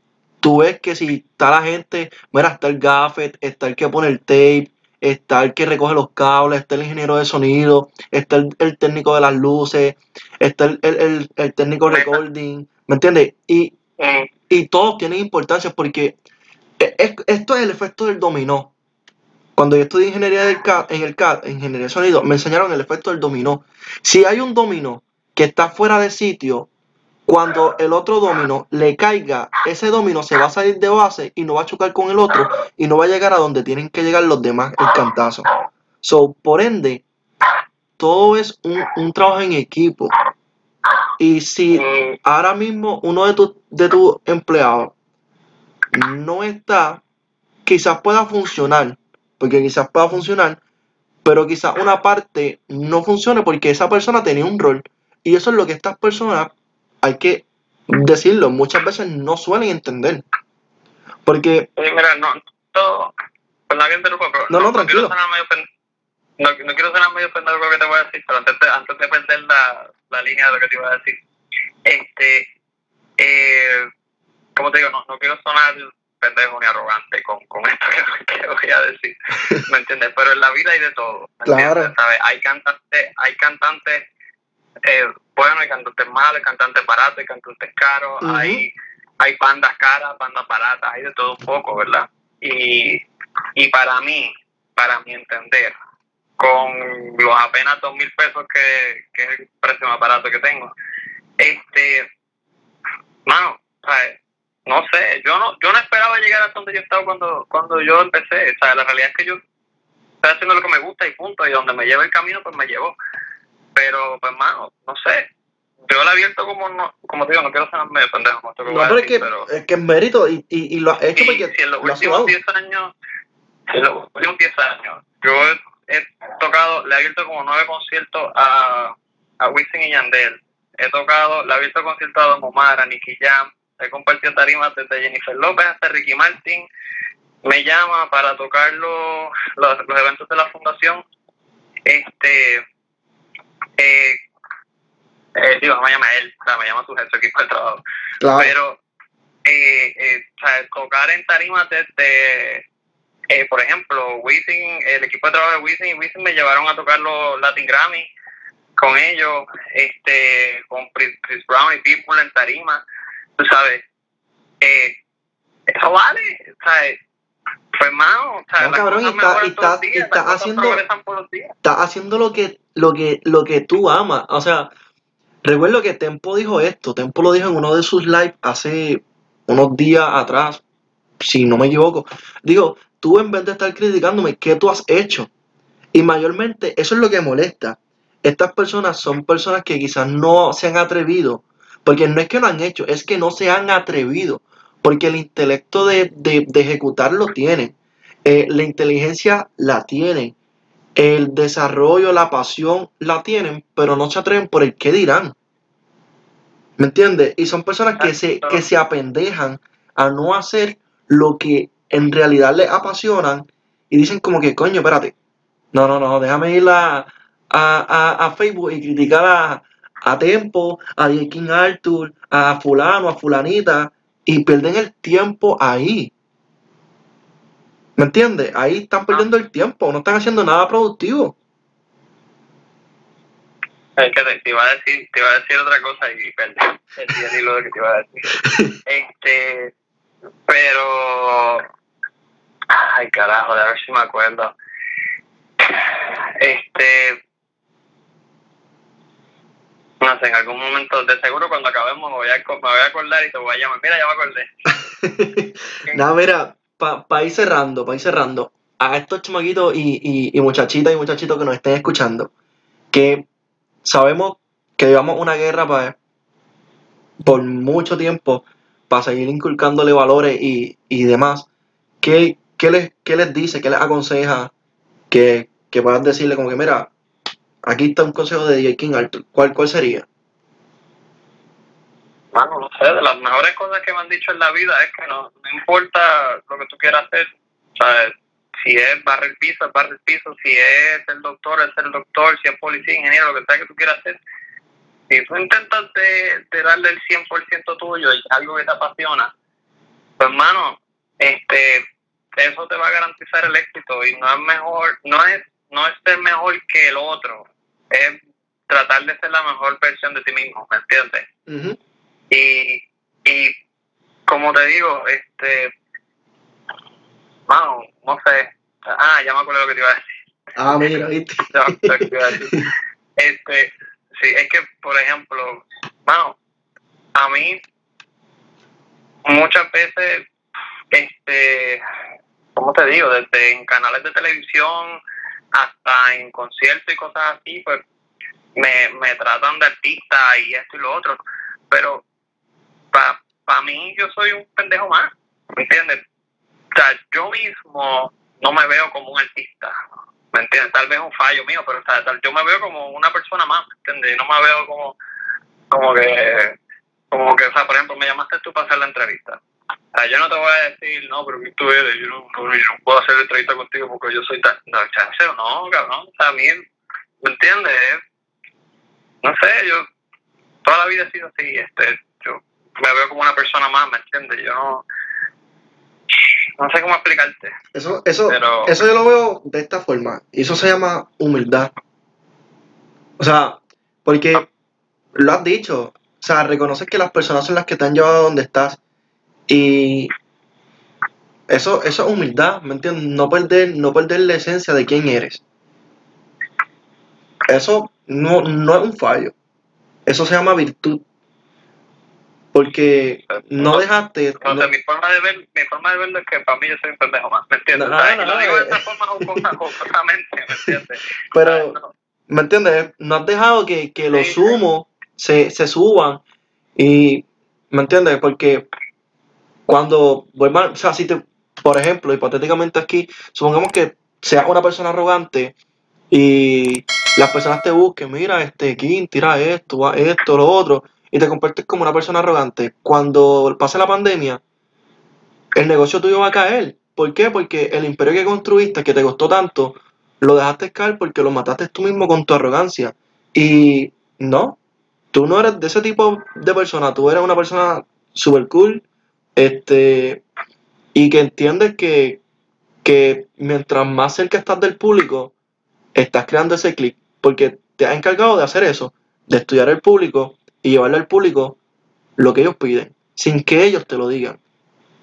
tú ves que si está la gente, mira, está el gaffet, está el que pone el tape, está el que recoge los cables, está el ingeniero de sonido, está el, el técnico de las luces, está el, el, el- técnico de recording, ¿me entiendes? Y, Mm, y todos tienen importancia porque es- esto es el efecto del dominó. Cuando yo estudié ingeniería del CAD, en el CAD, en ingeniería de sonido, me enseñaron el efecto del dominó. Si hay un dominó que está fuera de sitio, cuando el otro dominó le caiga, ese dominó se va a salir de base y no va a chocar con el otro y no va a llegar a donde tienen que llegar los demás el cantazo. So, por ende, todo es un, un trabajo en equipo. Y si ahora mismo uno de tus de tus empleados no está, quizás pueda funcionar, porque quizás pueda funcionar, pero quizás una parte no funcione porque esa persona tenía un rol. Y eso es lo que estas personas, hay que decirlo, muchas veces no suelen entender. Porque, Sí, mira, no, todo, perdón interrumpa, pero No, no, tranquilo. quiero medio pen- no, no quiero sonar medio pendejo lo que te voy a decir, pero antes de, antes de perder la, la línea de lo que te iba a decir, este, eh, como te digo, no, no quiero sonar pendejo ni arrogante con, con *laughs* esto que, voy a decir, ¿me entiendes? Pero en la vida hay de todo, ¿me Claro. entiendes? ¿Sabes? Hay cantantes, hay cantantes eh, buenos, hay cantantes malos, hay cantantes baratos, hay cantantes caros, hay hay bandas caras, bandas baratas, hay de todo un poco, ¿verdad? Y, y para mí, para mi entender, con los apenas dos mil pesos que, que es el precio más barato que tengo, este, mano, ¿sabes? No sé, yo no, yo no esperaba llegar hasta donde yo estaba cuando, cuando yo empecé, o sea, la realidad es que yo estoy haciendo lo que me gusta y punto, y donde me lleva el camino, pues me llevó, pero, pues, mano, no sé, yo lo abierto como, no, como te digo, no quiero ser medio pendejo no, a pero es que, pero... es que es mérito y, y, y lo has hecho Y porque si en los lo últimos sudado. 10 años, en los últimos 10 años, yo he, he tocado, le he abierto como nueve conciertos a, a Wisin y Yandel. He tocado, le he abierto conciertos a Don Omar, a Nicky Jam. He compartido tarimas desde Jennifer López hasta Ricky Martin. Me llama para tocar los, los, los eventos de la fundación. Este, eh, eh, digo, no me llama él, o sea, me llama su jefe, su equipo de trabajo Claro. pero eh, eh, o sea, tocar en tarimas desde, eh, por ejemplo, Wisin, el equipo de trabajo de Wisin y Wisin me llevaron a tocar los Latin Grammy con ellos, este, con Chris Brown y Pitbull en tarima, tú sabes, eh, eso vale, o sea, pues hermano, o sea, No, las cabrón, cosas y está- estás- días, estás haciendo- estás haciendo lo que, lo que, lo que tú amas. O sea, recuerdo que Tempo dijo esto. Tempo lo dijo en uno de sus lives hace unos días atrás. si no me equivoco. Digo, tú en vez de estar criticándome, ¿qué tú has hecho? Y mayormente eso es lo que molesta. Estas personas son personas que quizás no se han atrevido, porque no es que lo han hecho, es que no se han atrevido, porque el intelecto de, de, de ejecutar lo tienen, eh, la inteligencia la tienen, el desarrollo, la pasión la tienen, pero no se atreven por el qué dirán. ¿Me entiendes? Y son personas que se, que se apendejan a no hacer lo que en realidad les apasionan y dicen como que, coño, espérate, no, no, no, déjame ir a, a, a, Facebook y criticar a, a Tempo, a King Arthur, a fulano, a fulanita, y pierden el tiempo ahí. ¿Me entiendes? Ahí están perdiendo el tiempo, no están haciendo nada productivo. Es que te, iba a decir, te iba a decir otra cosa y perdí el hilo de que te iba a decir. *laughs* este, pero, ay carajo, de a ver si me acuerdo. Este, sé, en algún momento, de seguro cuando acabemos me voy a, me voy a acordar y te voy a llamar. Mira, ya me acordé. *laughs* no, mira, para ir cerrando, para ir cerrando, a estos chamaquitos y, y, y muchachitas y muchachitos que nos estén escuchando, que sabemos que llevamos una guerra para, por mucho tiempo para seguir inculcándole valores y, y demás, ¿qué, qué, les, ¿qué les dice, qué les aconseja que, que puedan decirle como que, mira, aquí está un consejo de J. King ¿cuál, cuál sería? Bueno, no sé, de las mejores cosas que me han dicho en la vida es que no, no importa lo que tú quieras hacer, sea, si es barrer piso, es barrer piso, si es el doctor, es el doctor, si es policía, ingeniero, lo que sea que tú quieras hacer, si tú intentas de darle el 100% tuyo y algo que te apasiona, pues hermano, este, eso te va a garantizar el éxito y no es mejor, no es, no es ser mejor que el otro, es tratar de ser la mejor versión de ti mismo, ¿me entiendes? Y, y como te digo, este, bueno, no sé, ah, ya me acuerdo lo que te iba a decir. Ah, mira, viste. *laughs* este, sí, es que, por ejemplo, bueno, a mí muchas veces, este, ¿cómo te digo? Desde en canales de televisión hasta en conciertos y cosas así, pues me, me tratan de artista y esto y lo otro. Pero para pa mí yo soy un pendejo más, ¿me entiendes? O sea, yo mismo no me veo como un artista, ¿me entiendes? Tal vez un fallo mío, pero o tal, yo me veo como una persona más, ¿me entiendes? No me veo como, como que, como que, o sea, por ejemplo, me llamaste tú para hacer la entrevista. O sea, yo no te voy a decir, no, pero tú eres? Yo no, no, yo no puedo hacer la entrevista contigo porque yo soy tan... No, chance, no, cabrón. O sea, a mí, ¿me entiendes? No sé, yo toda la vida he sido así. Este, yo me veo como una persona más, ¿me entiendes? Yo no, no sé cómo explicarte. Eso, eso, eso yo lo veo de esta forma. Y eso se llama humildad. O sea, porque lo has dicho. O sea, reconoces que las personas son las que te han llevado a donde estás. Y eso, eso es humildad, ¿me entiendes? No perder, no perder la esencia de quién eres. Eso no, no es un fallo. Eso se llama virtud porque no dejaste. O sea, mi forma de ver, mi forma de verlo es que para mí yo soy un pendejo más, ¿me entiendes? No, no, no, lo digo de esa forma jocosamente, ¿me entiendes? *laughs* Pero, ¿me entiendes? No has dejado que, que los humos se, se suban y, ¿me entiendes? Porque cuando o sea, si te, por ejemplo, hipotéticamente aquí, supongamos que seas una persona arrogante y las personas te busquen, mira, este, King, tira esto, esto, lo otro y te conviertes como una persona arrogante, cuando pase la pandemia, el negocio tuyo va a caer. ¿Por qué? Porque el imperio que construiste, que te costó tanto, lo dejaste caer porque lo mataste tú mismo con tu arrogancia. Y no, tú no eres de ese tipo de persona, tú eres una persona super cool, este, y que entiendes que, que mientras más cerca estás del público, estás creando ese clic, porque te has encargado de hacer eso, de estudiar el público, y llevarle al público lo que ellos piden, sin que ellos te lo digan.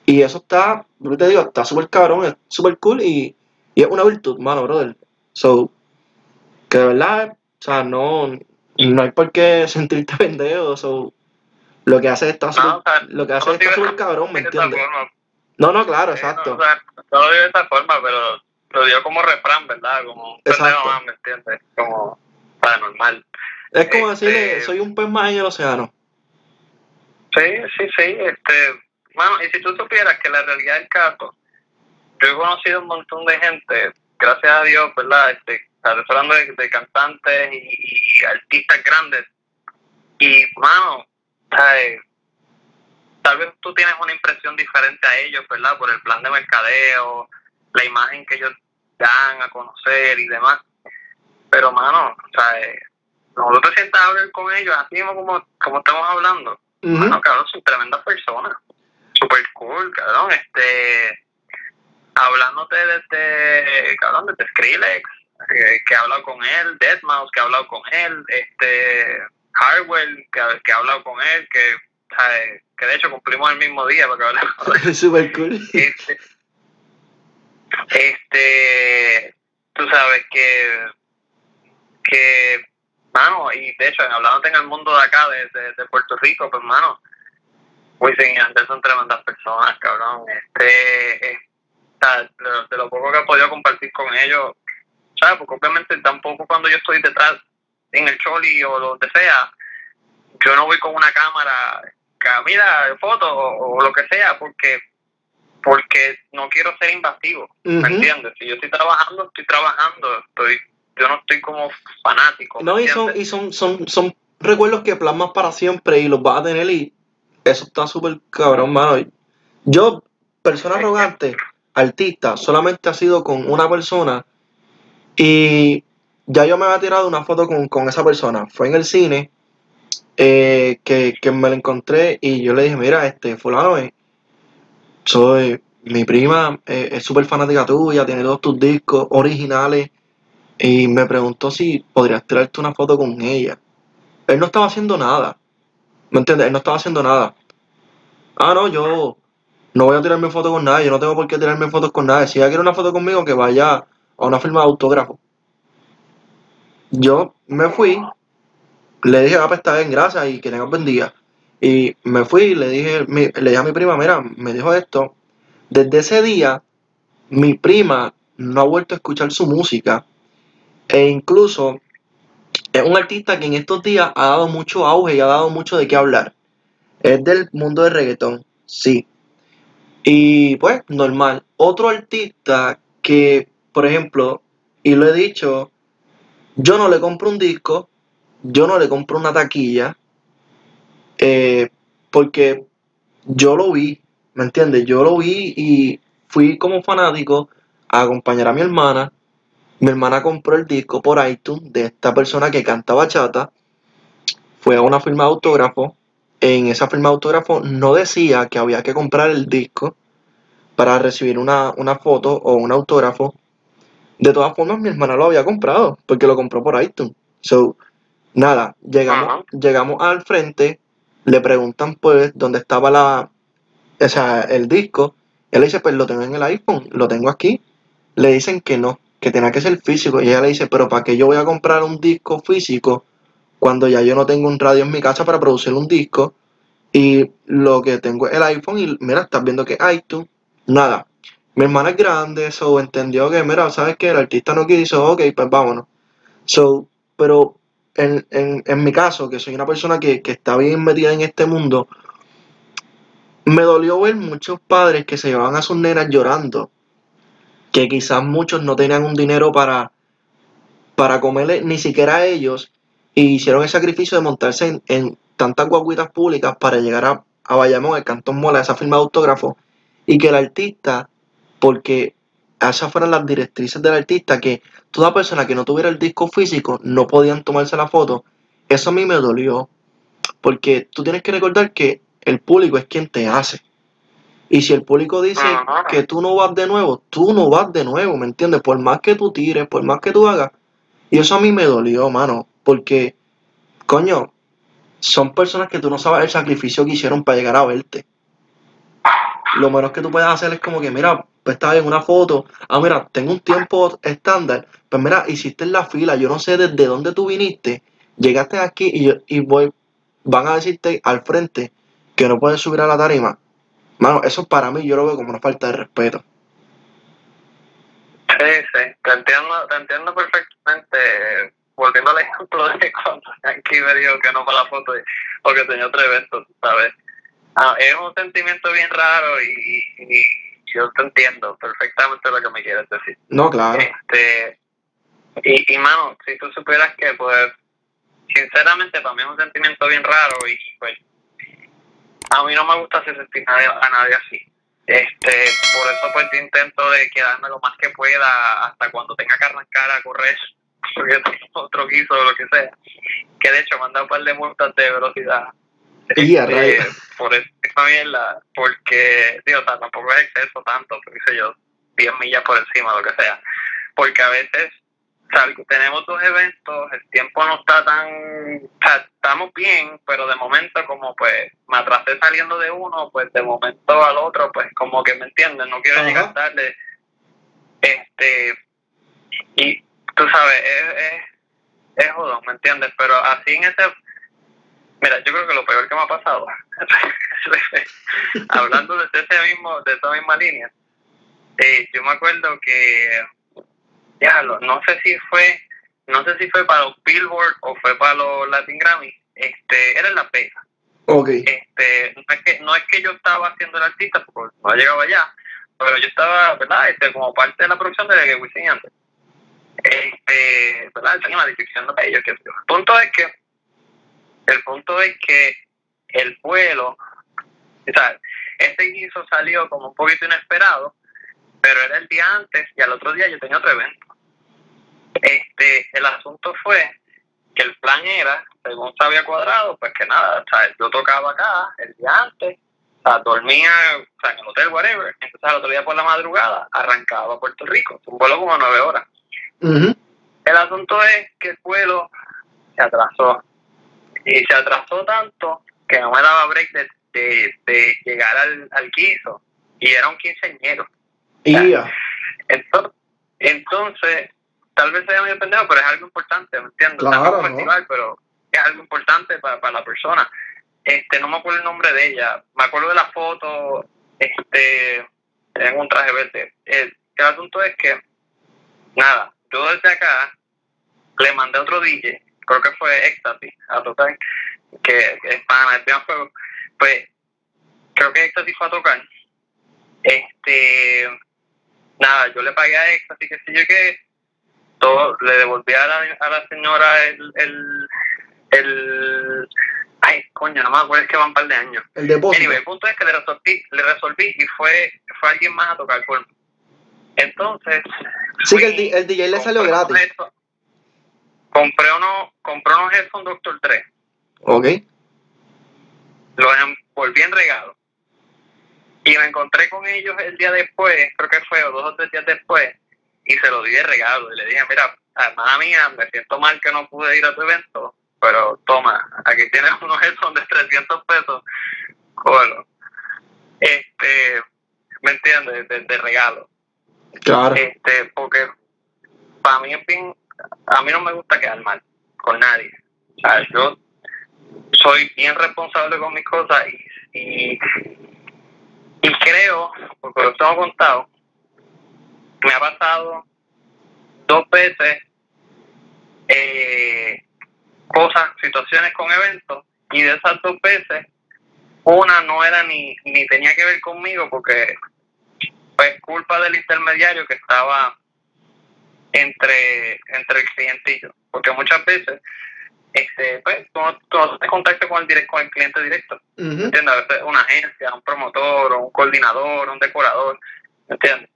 Y eso está, yo te digo, está súper cabrón, es súper cool y, y, es una virtud, mano, brother. So, que de verdad, o sea, no, no hay por qué *laughs* sentirte pendejo, so, lo que hace está súper, lo que hace está súper cabrón, ¿me entiendes? No, no, claro, Sí, no, exacto. o sea, no lo dio de esa forma, pero lo dio como refrán, ¿verdad? Como Exacto. más, ¿me entiendes? Como, para normal. Es como Este- decirle, soy un pez más en el océano. Sí, sí, sí. Este, bueno, y si tú supieras que la realidad del caso, yo he conocido un montón de gente, gracias a Dios, ¿verdad? Este, hablando de, de cantantes y, y artistas grandes. Y, mano, ¿sabes? tal vez tú tienes una impresión diferente a ellos, ¿verdad? Por el plan de mercadeo, la imagen que ellos dan a conocer y demás. Pero, mano, ¿sabes? Cuando tú te sientas a hablar con ellos, así mismo como, como estamos hablando, Ujú. Bueno, cabrón, son tremendas personas. Super cool, cabrón. Este, hablándote desde, cabrón, desde Skrillex, que, que ha hablado con él, Deadmau5, que ha hablado con él, este, Hardwell, que, que ha hablado con él, que, ¿sabes? que de hecho cumplimos el mismo día para que hablemos. Super *laughs* cool. Este, este, tú sabes que, que, mano, y de hecho, hablándote en el mundo de acá, de, de, de Puerto Rico, pues, mano, Wisin y Yandel son tremendas personas, cabrón. Este, o sea, de, lo- de lo poco que he podido compartir con ellos, ¿sabes? Porque obviamente tampoco cuando yo estoy detrás en el choli o donde sea, yo no voy con una cámara, mira, foto o, o lo que sea, porque porque no quiero ser invasivo, ¿me entiendes? Si yo estoy trabajando, estoy trabajando, estoy yo no estoy como fanático, ¿me No, y son, y son, son, son recuerdos que plasmas para siempre y los vas a tener y eso está súper cabrón, mano. Yo, persona arrogante, artista, solamente ha sido con una persona y ya yo me había tirado una foto con, con esa persona. Fue en el cine eh, que, que me la encontré y yo le dije, mira, este, fulano, eh, soy mi prima, eh, es súper fanática tuya, tiene todos tus discos originales y me preguntó si podrías tirarte una foto con ella. Él no estaba haciendo nada, ¿me entiendes? Él no estaba haciendo nada. Ah, no, yo no voy a tirarme foto con nadie, yo no tengo por qué tirarme fotos con nadie. Si ella quiere una foto conmigo, que vaya a una firma de autógrafo. Yo me fui, le dije, ah, pues está bien, gracias y que tengas buen día. Y me fui y le dije, le dije a mi prima, mira, me dijo esto. Desde ese día, mi prima no ha vuelto a escuchar su música. E incluso es un artista que en estos días ha dado mucho auge y ha dado mucho de qué hablar. Es del mundo del reggaetón, sí. Y pues, normal. Otro artista que, por ejemplo, y lo he dicho, yo no le compro un disco, yo no le compro una taquilla, eh, porque yo lo vi, ¿me entiendes? Yo lo vi y fui como fanático a acompañar a mi hermana. Mi hermana compró el disco por iTunes de esta persona que canta bachata. Fue a una firma de autógrafo. En esa firma de autógrafo no decía que había que comprar el disco para recibir una, una foto o un autógrafo. De todas formas, mi hermana lo había comprado porque lo compró por iTunes. So, nada, llegamos, llegamos al frente, le preguntan pues dónde estaba la, o sea, el disco. Él le dice, pues lo tengo en el iPhone, lo tengo aquí. Le dicen que no, que tenía que ser físico. Y ella le dice, pero ¿para qué yo voy a comprar un disco físico cuando ya yo no tengo un radio en mi casa para producir un disco? Y lo que tengo es el iPhone y mira, estás viendo que iTunes, nada. Mi hermana es grande, so entendió que, mira, ¿sabes qué? El artista no quiso, ok, pues vámonos. So, pero en, en, en mi caso, que soy una persona que, que está bien metida en este mundo, me dolió ver muchos padres que se llevaban a sus nenas llorando, que quizás muchos no tenían un dinero para, para comerle ni siquiera a ellos, y hicieron el sacrificio de montarse en, en tantas guaguitas públicas para llegar a, a Bayamón, el Cantón Mola, esa firma de autógrafo, y que el artista, porque esas fueron las directrices del artista, que toda persona que no tuviera el disco físico no podían tomarse la foto, eso a mí me dolió, porque tú tienes que recordar que el público es quien te hace. Y si el público dice que tú no vas de nuevo, tú no vas de nuevo, ¿me entiendes? Por más que tú tires, por más que tú hagas. Y eso a mí me dolió, mano, porque, coño, son personas que tú no sabes el sacrificio que hicieron para llegar a verte. Lo menos que tú puedes hacer es como que, mira, pues en una foto, ah, mira, tengo un tiempo estándar, pues mira, hiciste la fila, yo no sé desde dónde tú viniste, llegaste aquí y, yo- y voy, van a decirte al frente que no puedes subir a la tarima. Mano, eso para mí yo lo veo como una falta de respeto. Sí, sí, te entiendo, te entiendo perfectamente. Volviendo al ejemplo de cuando Yankee me dijo que no para la foto porque tenía otro evento, ¿sabes? Ah, es un sentimiento bien raro y, yo te entiendo perfectamente lo que me quieres decir. No, claro. Este, y, y mano, si tú supieras que, pues, sinceramente para mí es un sentimiento bien raro y pues a mí no me gusta hacer sentir a nadie así. Este, por eso pues yo intento de quedarme lo más que pueda hasta cuando tenga que arrancar a correr, porque *laughs* tengo otro guiso o lo que sea. Que de hecho me han dado un par de multas de velocidad. Este, por esa mierda, porque, digo, o sea, tampoco es exceso tanto, porque sé yo, 10 millas por encima, lo que sea. Porque a veces tenemos dos eventos, el tiempo no está tan, estamos bien, pero de momento como pues me atrasé saliendo de uno, pues de momento al otro, pues como que me entienden, no quiero llegar tarde, este, y tú sabes, es, es, es jodón, ¿me entiendes? Pero así en ese, mira, yo creo que lo peor que me ha pasado, *laughs* hablando de ese mismo, de esa misma línea, eh, yo me acuerdo que no sé si fue, no sé si fue para los Billboard o fue para los Latin Grammy, este, era en La Vega. Okay. Este, no es que, no es que yo estaba haciendo el artista, porque no llegado allá, pero yo estaba, ¿verdad? Este, como parte de la producción de Wisin antes. Este, ¿verdad? Tenía una discusión de ellos. Que, el punto es que, el punto es que el vuelo, o sea, este guiso salió como un poquito inesperado, pero era el día antes y al otro día yo tenía otro evento. Este, el asunto fue que el plan era, según se había cuadrado, pues que nada, yo tocaba acá el día antes, dormía en el hotel, whatever, entonces al otro día por la madrugada arrancaba a Puerto Rico, un vuelo como nueve horas. El asunto es que el vuelo se atrasó, y se atrasó tanto que no me daba break de, de, llegar al, al quiso, y era un quinceañero. entonces, entonces tal vez sea medio pendejo, pero es algo importante, ¿me entiendes? Claro, un festival, pero es algo importante para, para la persona. Este, no me acuerdo el nombre de ella, me acuerdo de la foto, este, en un traje verde. El, asunto es que, nada, yo desde acá le mandé otro DJ, creo que fue Ecstasy, a tocar, que, es para el juego, pues creo que Ecstasy fue a tocar. Este, nada, yo le pagué a Ecstasy, que si yo que todo, le devolví a la, a la señora el, el, el, ay, coño, no me acuerdo, es que van un par de años. El depósito. Anyway, el punto es que le resolví, le resolví y fue, fue alguien más a tocar por mí. Entonces. Sí, que el, el DJ le salió gratis. Compré uno, compré unos headphones Doctor 3. Ok. Los envolví en regalo. Y me encontré con ellos el día después, creo que fue, o dos o tres días después, y se lo di de regalo. Y le dije, mira, hermana mía, me siento mal que no pude ir a tu evento, pero toma, aquí tienes *laughs* unos headphones de 300 pesos, cógelo. Este, ¿me entiendes? De, regalo. Claro. Este, porque para mí, en fin, a mí no me gusta quedar mal con nadie. Sea, yo soy bien responsable con mis cosas y, y, creo, porque lo tengo contado, me ha pasado dos veces eh, cosas, situaciones con eventos, y de esas dos veces, una no era ni, ni tenía que ver conmigo porque fue culpa del intermediario que estaba entre, entre el cliente y yo. Porque muchas veces este, pues, tú, no te contacto con el, con el cliente directo. ¿Entiendes? A veces una agencia, un promotor, un coordinador, un decorador. ¿Entiendes?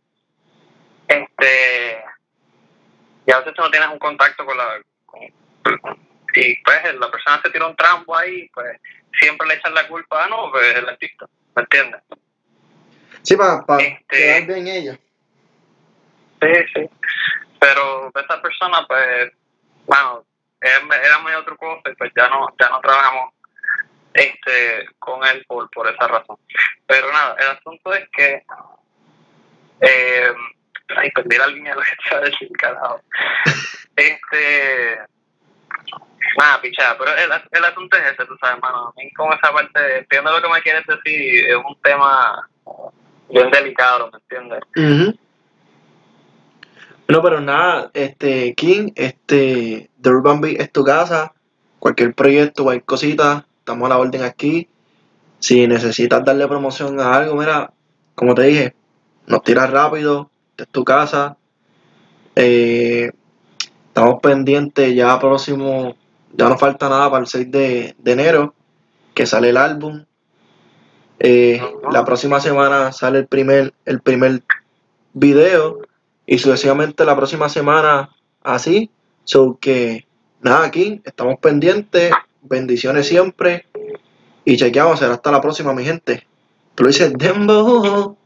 este y a veces tú no tienes un contacto con la y pues la persona se tira un trampo ahí pues siempre le echan la culpa a no pues el artista ¿me entiendes? sí para pa este, quedar bien ella sí sí pero esta persona pues bueno era muy otro cosa y pues ya no ya no trabajamos este con él por, por esa razón pero nada el asunto es que eh, Ay, perdí la línea de *laughs* lo que te iba a decir, carajo. Este. Nada, pichada, pero el, el asunto es ese, tú sabes, hermano. A mí, con esa parte, entiendo lo que me quieres decir, es un tema bien delicado, ¿me entiendes? Ujú. No, pero nada, este, King, este, The Urban Beat es tu casa. Cualquier proyecto, cualquier cosita, estamos a la orden aquí. Si necesitas darle promoción a algo, mira, como te dije, nos tiras rápido, esta es tu casa. Eh, estamos pendientes, ya próximo, ya no falta nada para el 6 de, de enero, que sale el álbum. Eh, la próxima semana sale el primer, el primer video y sucesivamente la próxima semana así. So que nada, aquí estamos pendientes. Bendiciones siempre. Y chequeamos, será hasta la próxima, mi gente. Dembo.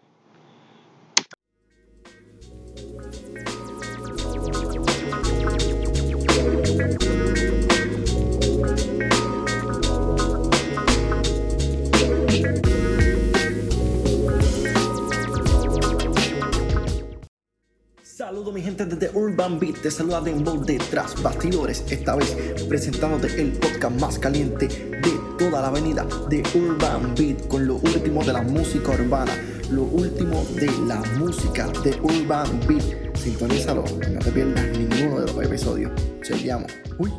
Urban Beat, te saluda Dembow detrás bastidores, esta vez presentándote el podcast más caliente de toda la avenida de Urban Beat con lo último de la música urbana, lo último de la música de Urban Beat. Sintonízalo, no te pierdas ninguno de los episodios. Chequeamos. Uy.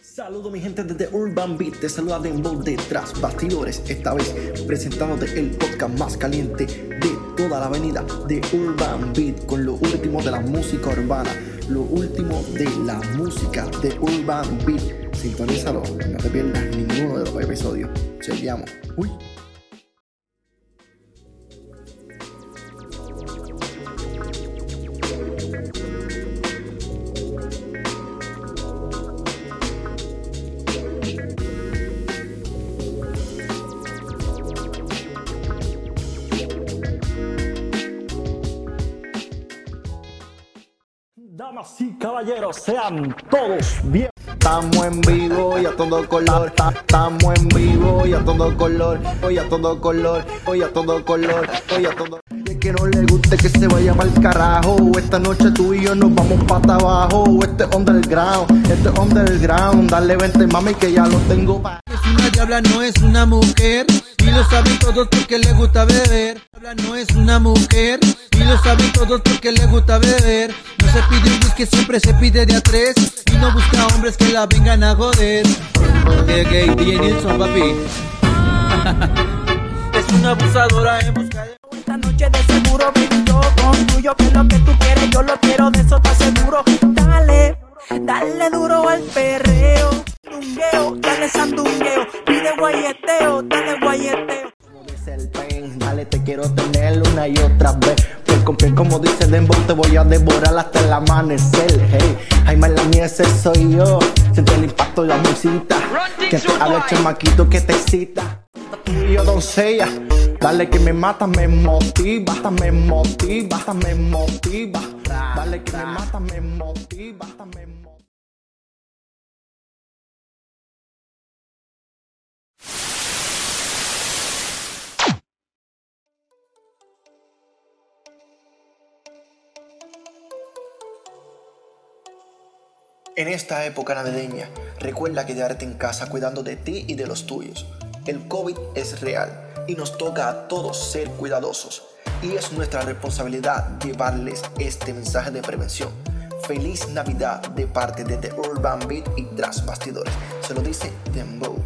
Saludos mi gente desde Urban Beat, te saluda Dembow detrás bastidores, esta vez presentándote el podcast más caliente toda la avenida de Urban Beat con lo último de la música urbana, lo último de la música de Urban Beat. Sintonízalo, no te pierdas ninguno de los episodios. Chequeamos. Sean todos bien. Estamos en vivo y a todo color. Ta- Estamos en vivo y a todo color. Hoy a todo color. Hoy a todo color. Hoy a todo. Y que no le guste que se vaya mal carajo. Esta noche tú y yo nos vamos pata abajo. Este es underground. Este es underground. Dale vente mami que ya lo tengo pa. Una diabla, no es una mujer. Y lo saben todos porque le gusta beber. Diabla no es una mujer. Y lo saben todos porque le gusta beber. No se pide un whisky, siempre se pide de a tres. Y no busca hombres que la vengan a joder. Ok, ok, DJ Nilsson, papi. *laughs* es una abusadora en busca de. Esta noche de seguro yo construyo que lo que tú quieres, yo lo quiero, de eso te aseguro. Dale, dale duro al perreo, sandungueo, dale sandungueo, pide guayeteo, dale guayeteo. Como dice el pen, dale te quiero tener una y otra vez. Piel con piel, como dice Dembow, te voy a devorar hasta el amanecer. Hey, Jaime la mía, ese soy yo. Siente el impacto de la musita. Que te habla el chamaquito que te excita. Yo doncella, dale que me mata, me motiva, hasta me motiva, hasta me motiva. Dale que me mata, me motiva, hasta me motiva. En esta época navideña, recuerda quedarte en casa cuidando de ti y de los tuyos. El COVID es real y nos toca a todos ser cuidadosos. Y es nuestra responsabilidad llevarles este mensaje de prevención. Feliz Navidad de parte de The Urban Beat y Tras Bastidores. Se lo dice Dembow.